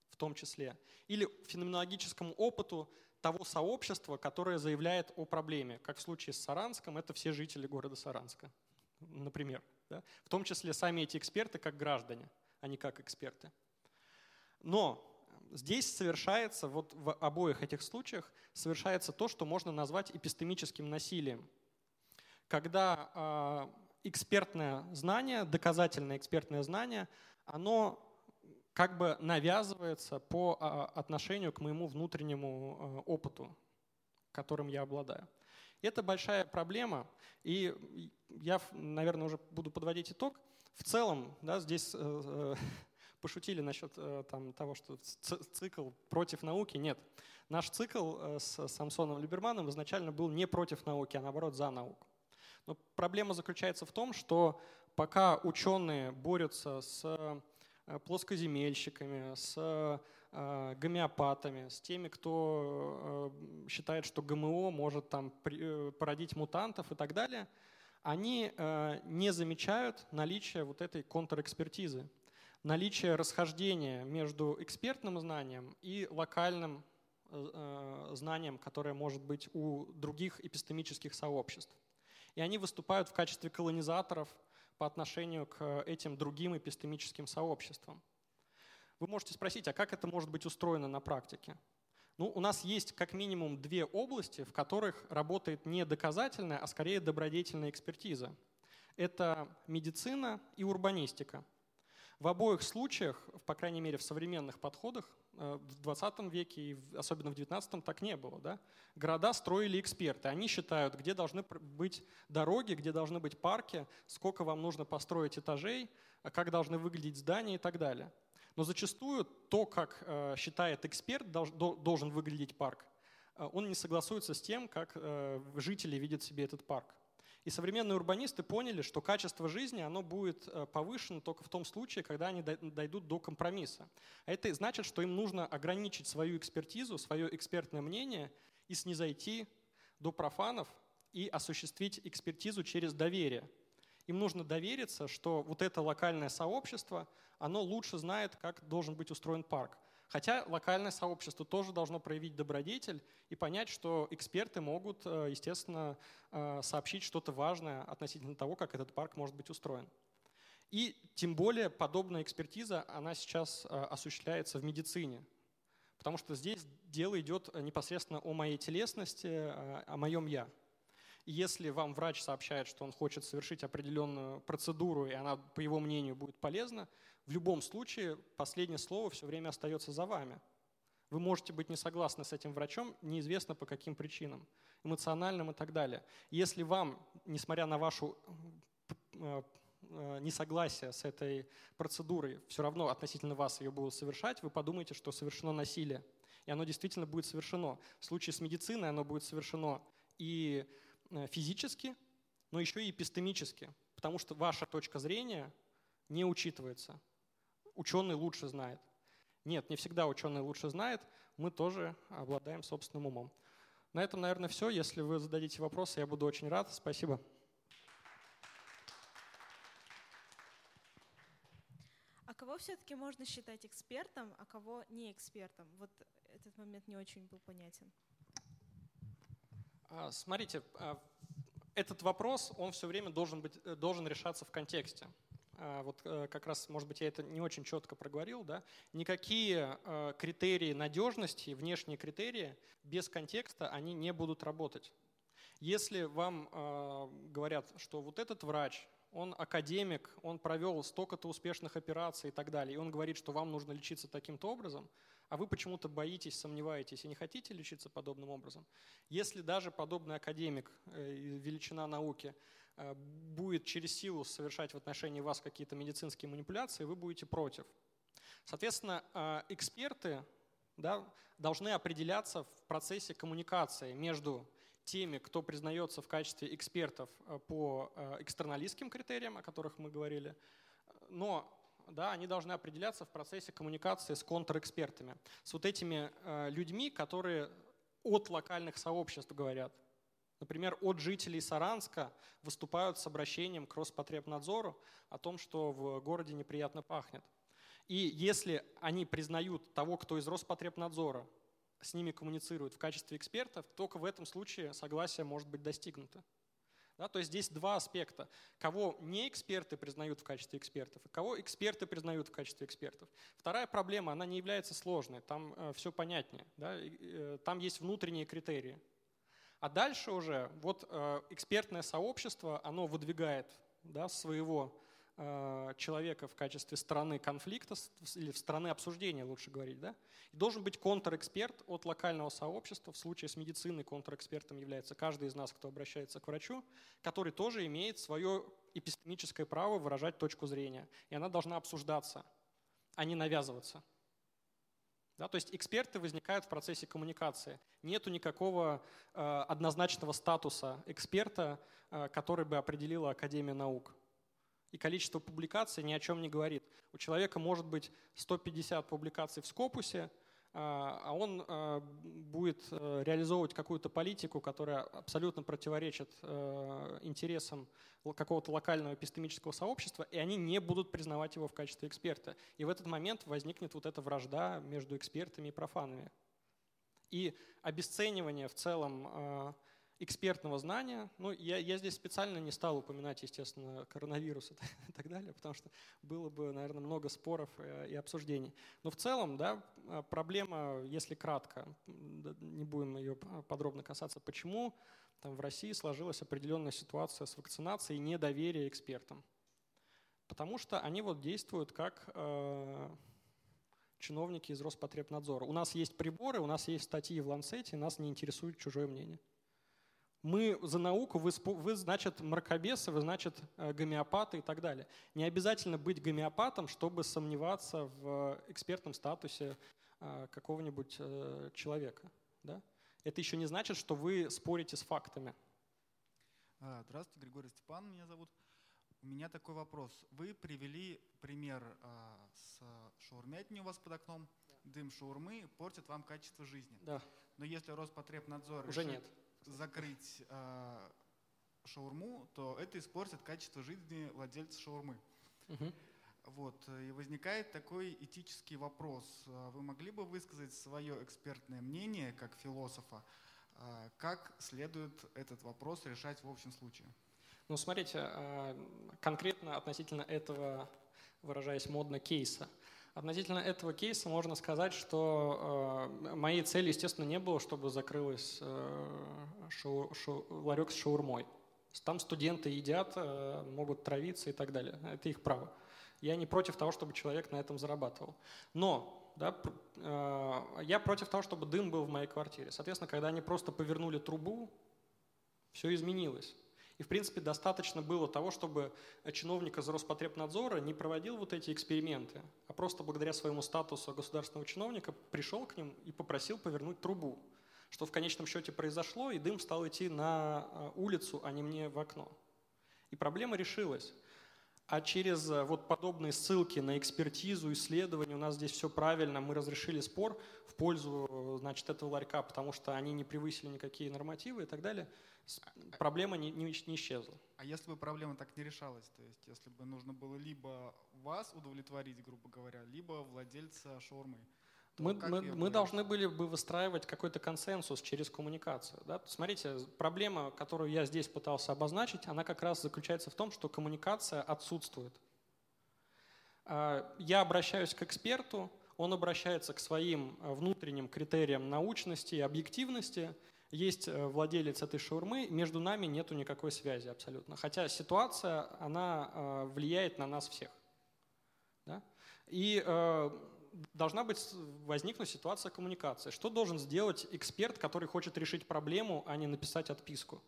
Speaker 2: в том числе, или феноменологическому опыту того сообщества, которое заявляет о проблеме. Как в случае с Саранском, это все жители города Саранска, например. Да? В том числе сами эти эксперты как граждане, а не как эксперты. Но здесь совершается, вот в обоих этих случаях, совершается то, что можно назвать эпистемическим насилием. Когда э, экспертное знание, доказательное экспертное знание, оно как бы навязывается по э, отношению к моему внутреннему э, опыту, которым я обладаю. Это большая проблема, и я, наверное, уже буду подводить итог. В целом, да, здесь э, э пошутили насчет э, там, того, что цикл против науки. Нет. Наш цикл э, с Самсоном Либерманом изначально был не против науки, а наоборот за науку. Но проблема заключается в том, что пока ученые борются с плоскоземельщиками, с гомеопатами, с теми, кто э, считает, что ГМО может там э, породить мутантов и так далее, они не замечают наличие вот этой контрэкспертизы. наличие расхождения между экспертным знанием и локальным э, знанием, которое может быть у других эпистемических сообществ. И они выступают в качестве колонизаторов по отношению к этим другим эпистемическим сообществам. Вы можете спросить, а как это может быть устроено на практике? Ну, у нас есть как минимум две области, в которых работает не доказательная, а скорее добродетельная экспертиза. Это медицина и урбанистика. В обоих случаях, по крайней мере в современных подходах, э, в 20 веке и особенно в 19 так не было. Да? Города строили эксперты. Они считают, где должны быть дороги, где должны быть парки, сколько вам нужно построить этажей, как должны выглядеть здания и так далее. Но зачастую то, как э, считает эксперт, должен выглядеть парк, э, он не согласуется с тем, как э, жители видят себе этот парк. И современные урбанисты поняли, что качество жизни оно будет повышено только в том случае, когда они дойдут до компромисса. А это значит, что им нужно ограничить свою экспертизу, свое экспертное мнение и снизойти до профанов и осуществить экспертизу через доверие. Им нужно довериться, что вот это локальное сообщество, оно лучше знает, как должен быть устроен парк. Хотя локальное сообщество тоже должно проявить добродетель и понять, что эксперты могут, э, естественно, э, сообщить что-то важное относительно того, как этот парк может быть устроен. И тем более подобная экспертиза, она сейчас э, осуществляется в медицине. Потому что здесь дело идет непосредственно о моей телесности, о моем «я». Если вам врач сообщает, что он хочет совершить определенную процедуру, и она, по его мнению, будет полезна, в любом случае последнее слово все время остается за вами. Вы можете быть не согласны с этим врачом, неизвестно по каким причинам, эмоциональным и так далее. Если вам, несмотря на вашу э, э, несогласие с этой процедурой, все равно относительно вас ее будут совершать, вы подумаете, что совершено насилие. И оно действительно будет совершено. В случае с медициной оно будет совершено и физически, но еще и эпистемически, потому что ваша точка зрения не учитывается ученый лучше знает. Нет, не всегда ученый лучше знает, мы тоже обладаем собственным умом. На этом, наверное, все. Если вы зададите вопросы, я буду очень рад. Спасибо.
Speaker 3: А кого все-таки можно считать экспертом, а кого не экспертом? Вот этот момент не очень был понятен.
Speaker 2: А, смотрите, а, этот вопрос, он все время должен, быть, э, должен решаться в контексте. А, вот э, как раз, может быть, я это не очень четко проговорил, да, никакие э, критерии надежности, внешние критерии без контекста, они не будут работать. Если вам говорят, что вот этот врач, он академик, он провел столько-то успешных операций и так далее, и он говорит, что вам нужно лечиться таким-то образом, а вы почему-то боитесь, сомневаетесь и не хотите лечиться подобным образом, если даже подобный академик, величина науки, Э, будет через силу совершать в отношении вас какие-то медицинские манипуляции, вы будете против. Соответственно, э, эксперты да, должны определяться в процессе коммуникации между теми, кто признается в качестве экспертов э, по экстерналистским критериям, о которых мы говорили, но да, они должны определяться в процессе коммуникации с контрэкспертами, с вот этими людьми, которые от локальных сообществ говорят. Например, от жителей Саранска выступают с обращением к Роспотребнадзору о том, что в городе неприятно пахнет. И если они признают того, кто из Роспотребнадзора с ними коммуницирует в качестве экспертов, только в этом случае согласие может быть достигнуто. Да, то есть здесь два аспекта. Кого не эксперты признают в качестве экспертов, и кого эксперты признают в качестве экспертов. Вторая проблема, она не является сложной, там э, все понятнее. Да, э, там есть внутренние критерии. А дальше уже вот э, экспертное сообщество, оно выдвигает да, своего человека в качестве стороны конфликта или в стороны обсуждения, лучше говорить. Да? И должен быть контрэксперт от локального сообщества. В случае с медициной контрэкспертом является каждый из нас, кто обращается к врачу, который тоже имеет свое эпистемическое право выражать точку зрения. И она должна обсуждаться, а не навязываться. Да, то есть эксперты возникают в процессе коммуникации. Нету никакого э, однозначного статуса эксперта, э, который бы определила Академия наук. И количество публикаций ни о чем не говорит. У человека может быть 150 публикаций в Скопусе, а, а он а, будет э, реализовывать какую-то политику, которая абсолютно противоречит э, интересам какого-то локального эпистемического сообщества, и они не будут признавать его в качестве эксперта. И в этот момент возникнет вот эта вражда между экспертами и профанами. И обесценивание в целом а, экспертного знания. Ну, я, я здесь специально не стал упоминать, естественно, коронавирус и так далее, потому что было бы, наверное, много споров э, и обсуждений. Но в целом, да, а, проблема, если кратко, не будем ее подробно касаться, почему там в России сложилась определенная ситуация с вакцинацией и недоверие экспертам. Потому что они вот действуют как э, чиновники из Роспотребнадзора. У нас есть приборы, у нас есть статьи в Ланцете, нас не интересует чужое мнение. Мы за науку, вы, вы значит, мракобесы, вы, значит, э, гомеопаты и так далее. Не обязательно быть гомеопатом, чтобы сомневаться в экспертном статусе э, какого-нибудь э, человека. Да? Это еще не значит, что вы спорите с фактами.
Speaker 4: А, здравствуйте, Григорий Степан меня зовут. У меня такой вопрос. Вы привели пример а, с шаурмятней у вас под окном. Дым шаурмы портит вам качество жизни.
Speaker 2: Да.
Speaker 4: Но если Роспотребнадзор
Speaker 2: Уже нет
Speaker 4: закрыть э, шаурму, то это испортит качество жизни владельца шаурмы.
Speaker 2: Угу.
Speaker 4: Вот, и возникает такой этический вопрос. Вы могли бы высказать свое экспертное мнение, как философа, как следует этот вопрос решать в общем случае?
Speaker 2: Ну, смотрите, конкретно относительно этого, выражаясь модно, кейса – Относительно этого кейса можно сказать, что э, моей целью, естественно, не было, чтобы закрылась э, шау, шау, ларек с шаурмой. Там студенты едят, э, могут травиться и так далее. Это их право. Я не против того, чтобы человек на этом зарабатывал. Но да, э, я против того, чтобы дым был в моей квартире. Соответственно, когда они просто повернули трубу, все изменилось. И, в принципе, достаточно было того, чтобы чиновник из Роспотребнадзора не проводил вот эти эксперименты, а просто благодаря своему статусу государственного чиновника пришел к ним и попросил повернуть трубу. Что в конечном счете произошло, и дым стал идти на а, улицу, а не мне в окно. И проблема решилась. А через э, вот подобные ссылки на экспертизу, исследования, у нас здесь все правильно, мы разрешили спор в пользу значит, этого ларька, потому что они не превысили никакие нормативы и так далее, проблема не, не, не исчезла.
Speaker 4: А если бы проблема так не решалась, то есть если бы нужно было либо вас удовлетворить, грубо говоря, либо владельца шаурмы,
Speaker 2: мы, мы, мы должны были бы выстраивать какой-то консенсус через коммуникацию. Да? Смотрите, проблема, которую я здесь пытался обозначить, она как раз заключается в том, что коммуникация отсутствует. А, я обращаюсь к эксперту, он обращается к своим э, внутренним критериям научности и объективности. Есть э, владелец этой шаурмы, между нами нету никакой связи абсолютно. Хотя ситуация, она э, влияет на нас всех. Да? И должна быть возникнуть ситуация коммуникации. Что должен сделать эксперт, который хочет решить проблему, а не написать отписку?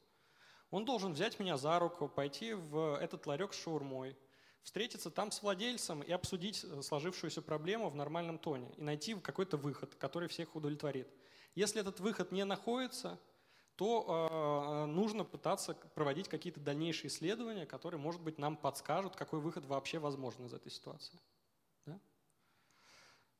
Speaker 2: Он должен взять меня за руку, пойти в этот ларек с шаурмой, встретиться там с владельцем и обсудить э, сложившуюся проблему в нормальном тоне и найти какой-то выход, который всех удовлетворит. Если этот выход не находится, то э, нужно пытаться проводить какие-то дальнейшие исследования, которые, может быть, нам подскажут, какой выход вообще возможен из этой ситуации.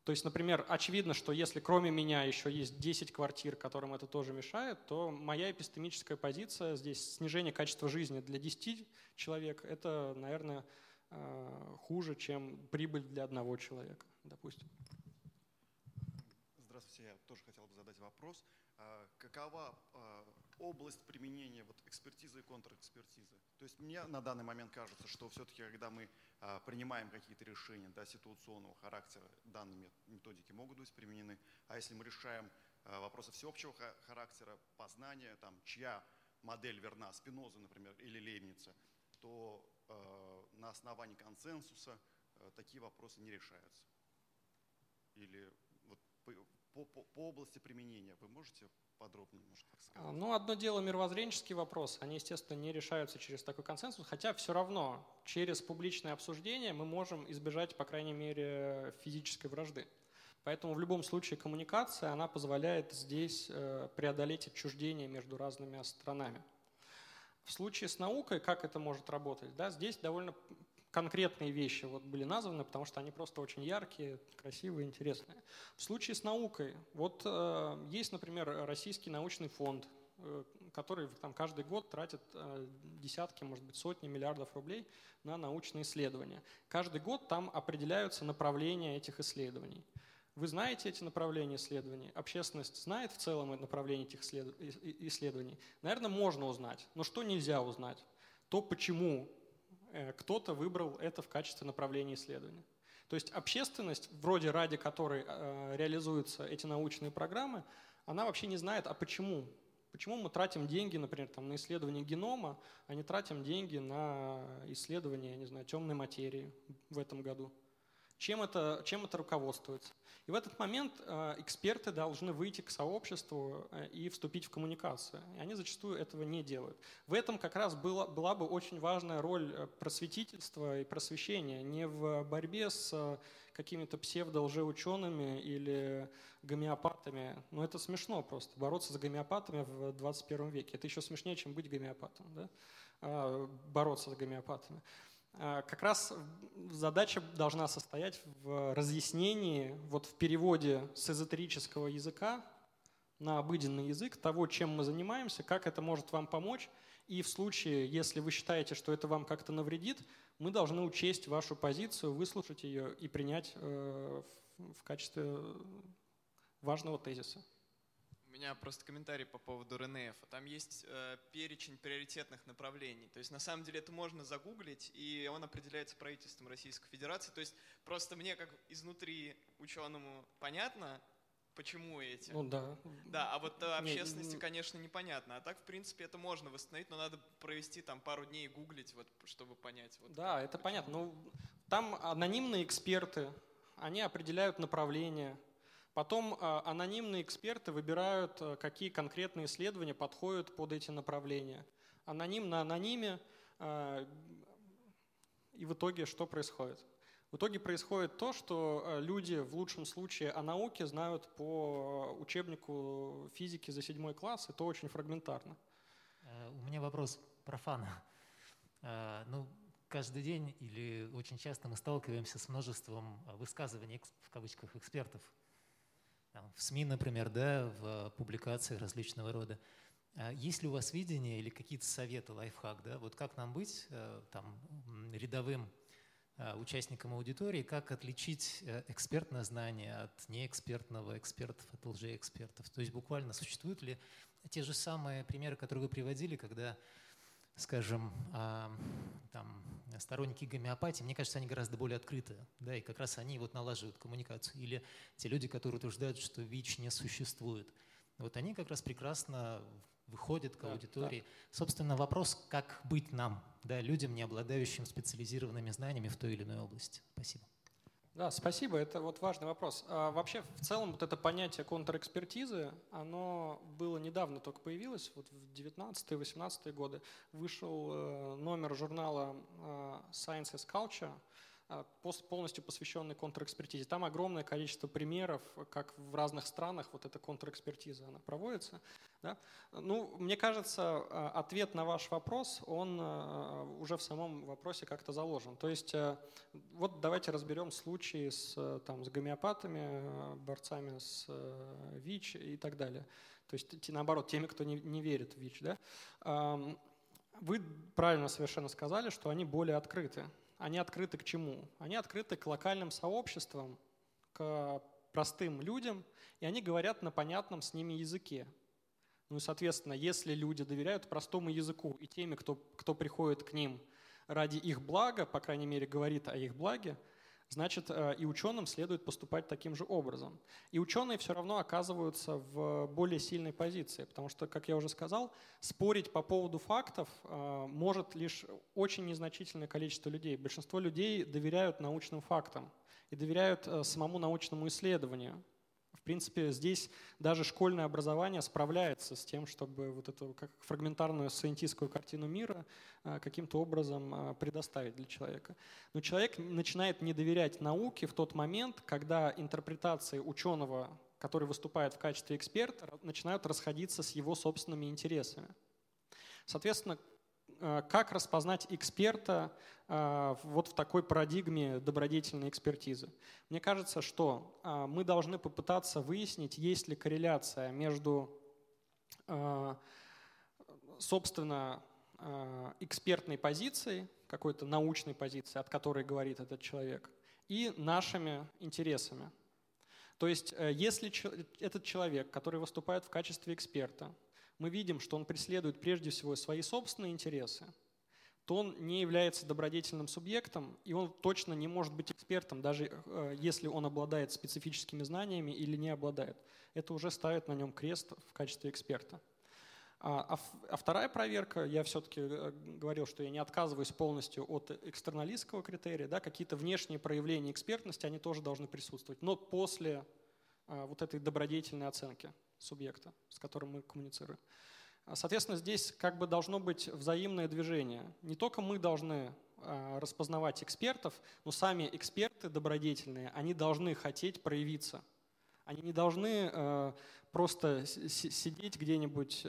Speaker 2: То есть, например, очевидно, что если кроме меня еще есть 10 квартир, которым это тоже мешает, то моя эпистемическая позиция здесь снижение качества жизни для 10 человек, это, наверное, э, хуже, чем прибыль для одного человека, допустим.
Speaker 5: Здравствуйте, я тоже хотел бы задать вопрос. А, какова а, область применения вот экспертизы и контрэкспертизы? То есть мне на данный момент кажется, что все-таки, когда мы а, принимаем какие-то решения да, ситуационного характера, данные методики могут быть применены. А если мы решаем вопросы всеобщего характера, познания, там, чья модель верна, Спиноза, например, или Лейбница, то на основании консенсуса такие вопросы не решаются. Или вот по, по, по области применения вы можете подробнее, может, так сказать?
Speaker 2: Ну, одно дело мировоззренческий вопрос. Они, естественно, не решаются через такой консенсус, хотя все равно через публичное обсуждение мы можем избежать, по крайней мере, физической вражды. Поэтому в любом случае коммуникация, она позволяет здесь э, преодолеть отчуждение между разными странами. В случае с наукой, как это может работать? Да, здесь довольно конкретные вещи вот были названы, потому что они просто очень яркие, красивые, интересные. В случае с наукой, вот э, есть, например, Российский научный фонд, э, который там каждый год тратит э, десятки, может быть, сотни миллиардов рублей на научные исследования. Каждый год там определяются направления этих исследований. Вы знаете эти направления исследований? Общественность знает в целом направление этих исследований? Наверное, можно узнать. Но что нельзя узнать? То, почему кто-то выбрал это в качестве направления исследования. То есть общественность, вроде ради которой э, реализуются эти научные программы, она вообще не знает, а почему. Почему мы тратим деньги, например, там, на исследование генома, а не тратим деньги на исследование, я не знаю, темной материи в этом году. Чем это, чем это руководствуется? И в этот момент э, эксперты должны выйти к сообществу э, и вступить в коммуникацию. И они зачастую этого не делают. В этом как раз была, была бы очень важная роль э, просветительства и просвещения. Не в борьбе с какими-то псевдо-лжеучеными или гомеопатами. Ну это смешно просто, бороться с гомеопатами в 21 веке. Это еще смешнее, чем быть гомеопатом. Да? А, бороться с гомеопатами. А, как раз задача должна состоять в разъяснении, вот в переводе с эзотерического языка на обыденный язык того, чем мы занимаемся, как это может вам помочь. И в случае, если вы считаете, что это вам как-то навредит, мы должны учесть вашу позицию, выслушать ее и принять э, в качестве важного тезиса
Speaker 6: меня просто комментарий по поводу РНФ. Там есть э, перечень приоритетных направлений. То есть на самом деле это можно загуглить, и он определяется правительством Российской Федерации. То есть просто мне как изнутри ученому понятно, почему эти.
Speaker 2: Ну да.
Speaker 6: Да, а вот э, общественности, не, конечно, непонятно. А так, в принципе, это можно восстановить, но надо провести там пару дней гуглить, вот, чтобы понять. Вот,
Speaker 2: да, это почему. понятно. Ну, там анонимные эксперты, они определяют направление, Потом а, анонимные эксперты выбирают, а, какие конкретные исследования подходят под эти направления. Аноним на анониме, а, и в итоге что происходит? В итоге происходит то, что люди в лучшем случае о науке знают по учебнику физики за седьмой класс, и то очень фрагментарно.
Speaker 7: Э, у меня вопрос про фана. Э, ну, каждый день или очень часто мы сталкиваемся с множеством высказываний в кавычках экспертов в СМИ, например, да, в публикациях различного рода. А есть ли у вас видение или какие-то советы, лайфхак, да, вот как нам быть э, там, рядовым э, участникам аудитории, как отличить э, экспертное знание от неэкспертного, экспертов от лжеэкспертов? То есть буквально существуют ли те же самые примеры, которые вы приводили, когда скажем, а, там, сторонники гомеопатии, мне кажется, они гораздо более открыты, да, и как раз они вот налаживают коммуникацию. Или те люди, которые утверждают, что ВИЧ не существует, вот они как раз прекрасно выходят к аудитории. Да, да. Собственно, вопрос, как быть нам, да, людям, не обладающим специализированными знаниями в той или иной области. Спасибо.
Speaker 2: Да, спасибо. Это вот важный вопрос. А вообще, в целом, вот это понятие контрэкспертизы, оно было недавно только появилось, вот в 19-18 годы. Вышел э, номер журнала э, Science as Culture – полностью посвященный контрэкспертизе. Там огромное количество примеров, как в разных странах вот эта контрэкспертиза она проводится. Да? Ну, мне кажется, а, ответ на ваш вопрос, он а, уже в самом вопросе как-то заложен. То есть вот давайте разберем случаи с, там, с гомеопатами, борцами с ВИЧ и так далее. То есть наоборот, теми, кто не, не верит в ВИЧ. Да? Вы правильно совершенно сказали, что они более открыты они открыты к чему? Они открыты к локальным сообществам, к простым людям, и они говорят на понятном с ними языке. Ну и, соответственно, если люди доверяют простому языку и теми, кто, кто приходит к ним ради их блага, по крайней мере, говорит о их благе, значит, э, и ученым следует поступать таким же образом. И ученые все равно оказываются в более сильной позиции, потому что, как я уже сказал, спорить по поводу фактов э, может лишь очень незначительное количество людей. Большинство людей доверяют научным фактам и доверяют э, самому научному исследованию принципе, здесь даже школьное образование справляется с тем, чтобы вот эту как фрагментарную сcientистскую картину мира а, каким-то образом а, предоставить для человека. Но человек начинает не доверять науке в тот момент, когда интерпретации ученого, который выступает в качестве эксперта, начинают расходиться с его собственными интересами. Соответственно, как распознать эксперта э, вот в такой парадигме добродетельной экспертизы? Мне кажется, что э, мы должны попытаться выяснить, есть ли корреляция между, собственно, экспертной позицией, какой-то научной позицией, от которой говорит этот человек, и нашими интересами. То есть, если этот человек, который выступает в качестве эксперта, мы видим, что он преследует прежде всего свои собственные интересы, то он не является добродетельным субъектом, и он точно не может быть экспертом, даже э, если он обладает специфическими знаниями или не обладает. Это уже ставит на нем крест в качестве эксперта. А, а, а вторая проверка, я все-таки э, говорил, что я не отказываюсь полностью от экстерналистского критерия, да, какие-то внешние проявления экспертности, они тоже должны присутствовать, но после а, вот этой добродетельной оценки субъекта, с которым мы коммуницируем. А, соответственно, здесь как бы должно быть взаимное движение. Не только мы должны а, распознавать экспертов, но сами эксперты добродетельные, они должны хотеть проявиться. Они не должны э, просто сидеть где-нибудь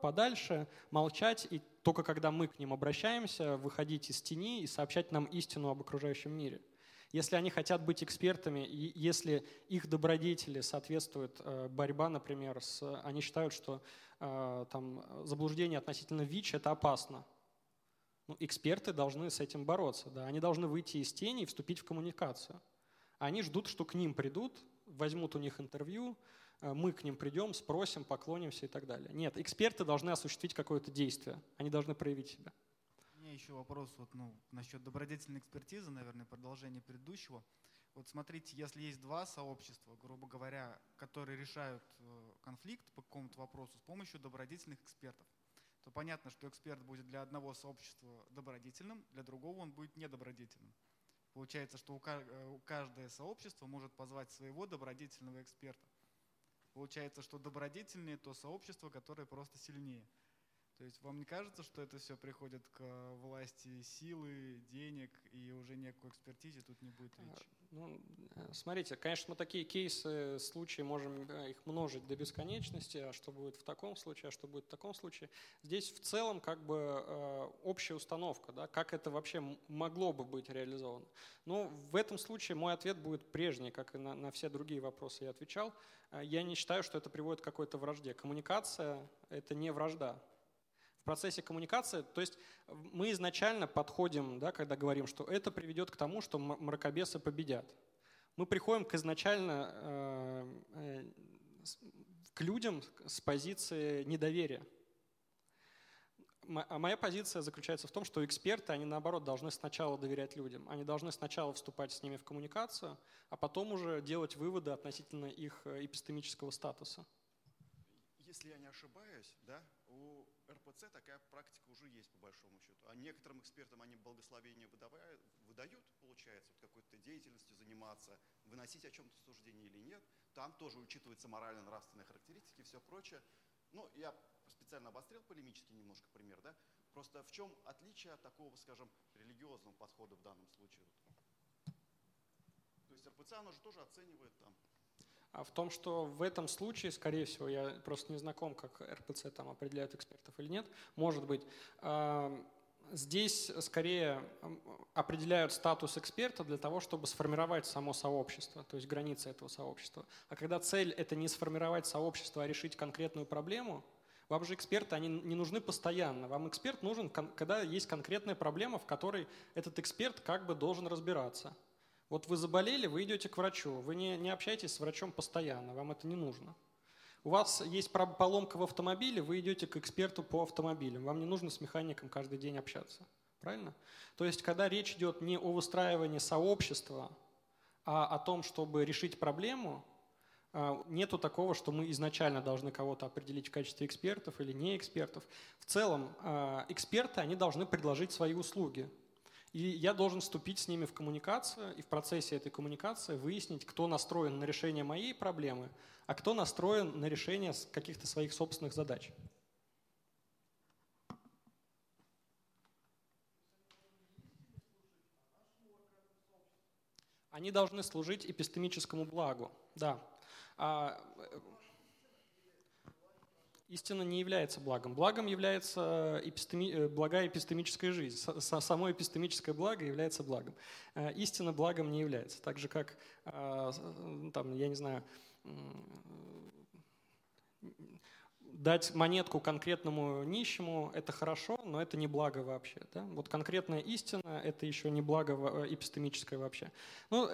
Speaker 2: подальше, молчать, и только когда мы к ним обращаемся, выходить из тени и сообщать нам истину об окружающем мире. Если они хотят быть экспертами, и если их добродетели соответствуют э, борьба, например, с, они считают, что э, там, заблуждение относительно ВИЧ – это опасно. Ну, эксперты должны с этим бороться. Да? Они должны выйти из тени и вступить в коммуникацию. Они ждут, что к ним придут, возьмут у них интервью, э, мы к ним придем, спросим, поклонимся и так далее. Нет, эксперты должны осуществить какое-то действие, они должны проявить себя
Speaker 4: меня еще вопрос вот, ну, насчет добродетельной экспертизы, наверное, продолжение предыдущего. Вот смотрите, если есть два сообщества, грубо говоря, которые решают э, конфликт по какому-то вопросу с помощью добродетельных экспертов, то понятно, что эксперт будет для одного сообщества добродетельным, для другого он будет недобродетельным. Получается, что э, каждое сообщество может позвать своего добродетельного эксперта. Получается, что добродетельнее то сообщество, которое просто сильнее. То есть вам не кажется, что это все приходит к власти силы, денег, и уже никакой экспертизе тут не будет речи?
Speaker 2: Ну, э, смотрите, конечно, мы такие кейсы, случаи можем э, их множить до бесконечности, а что будет в таком случае, а что будет в таком случае. Здесь в целом как бы э, общая установка, да, как это вообще могло бы быть реализовано. Но в этом случае мой ответ будет прежний, как и на, на все другие вопросы я отвечал. Я не считаю, что это приводит к какой-то вражде. Коммуникация – это не вражда процессе коммуникации, то есть мы изначально подходим, да, когда говорим, что это приведет к тому, что мракобесы победят. Мы приходим к изначально э, э, к людям с позиции недоверия. А моя позиция заключается в том, что эксперты, они наоборот должны сначала доверять людям. Они должны сначала вступать с ними в коммуникацию, а потом уже делать выводы относительно их э, эпистемического статуса.
Speaker 5: Если я не ошибаюсь, да, у РПЦ такая практика уже есть, по большому счету. А некоторым экспертам они благословение выдавают, выдают, получается, вот какой-то деятельностью заниматься, выносить о чем-то суждение или нет. Там тоже учитываются морально-нравственные характеристики и все прочее. Ну, я специально обострил полемический немножко пример, да? Просто в чем отличие от такого, скажем, религиозного подхода в данном случае? То есть РПЦ, оно же тоже оценивает там
Speaker 2: в том, что в этом случае, скорее всего, я просто не знаком, как РПЦ там определяют экспертов или нет, может быть, здесь скорее определяют статус эксперта для того, чтобы сформировать само сообщество, то есть границы этого сообщества. А когда цель – это не сформировать сообщество, а решить конкретную проблему, вам же эксперты, они не нужны постоянно. Вам эксперт нужен, когда есть конкретная проблема, в которой этот эксперт как бы должен разбираться – вот вы заболели, вы идете к врачу, вы не, не общаетесь с врачом постоянно, вам это не нужно. У вас есть поломка в автомобиле, вы идете к эксперту по автомобилям, вам не нужно с механиком каждый день общаться. Правильно? То есть, когда речь идет не о выстраивании сообщества, а о том, чтобы решить проблему, а, нету такого, что мы изначально должны кого-то определить в качестве экспертов или не экспертов. В целом, а, эксперты, они должны предложить свои услуги. И я должен вступить с ними в коммуникацию и в процессе этой коммуникации выяснить, кто настроен на решение моей проблемы, а кто настроен на решение каких-то своих собственных задач. Они должны служить эпистемическому благу, да. Истина не является благом. Благом является эпистеми... Э, благая эпистемическая жизнь. Само эпистемическое благо является благом. Э, истина благом не является. Так же, как, э, там, я не знаю, дать монетку конкретному нищему – это хорошо, но это не благо вообще. Да? Вот конкретная истина – это еще не благо эпистемическое вообще. Ну,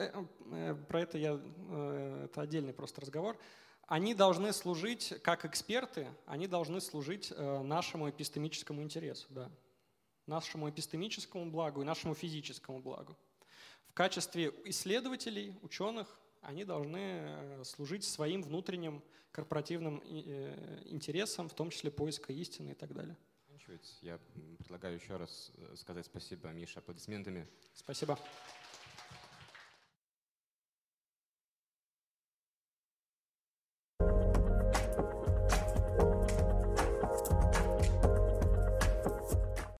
Speaker 2: про это я, это отдельный просто разговор они должны служить, как эксперты, они должны служить э, нашему эпистемическому интересу, да, нашему эпистемическому благу и нашему физическому благу. В качестве исследователей, ученых, они должны э, служить своим внутренним корпоративным э, интересам, в том числе поиска истины и так далее.
Speaker 1: Я предлагаю еще раз сказать спасибо Мише аплодисментами.
Speaker 2: Спасибо.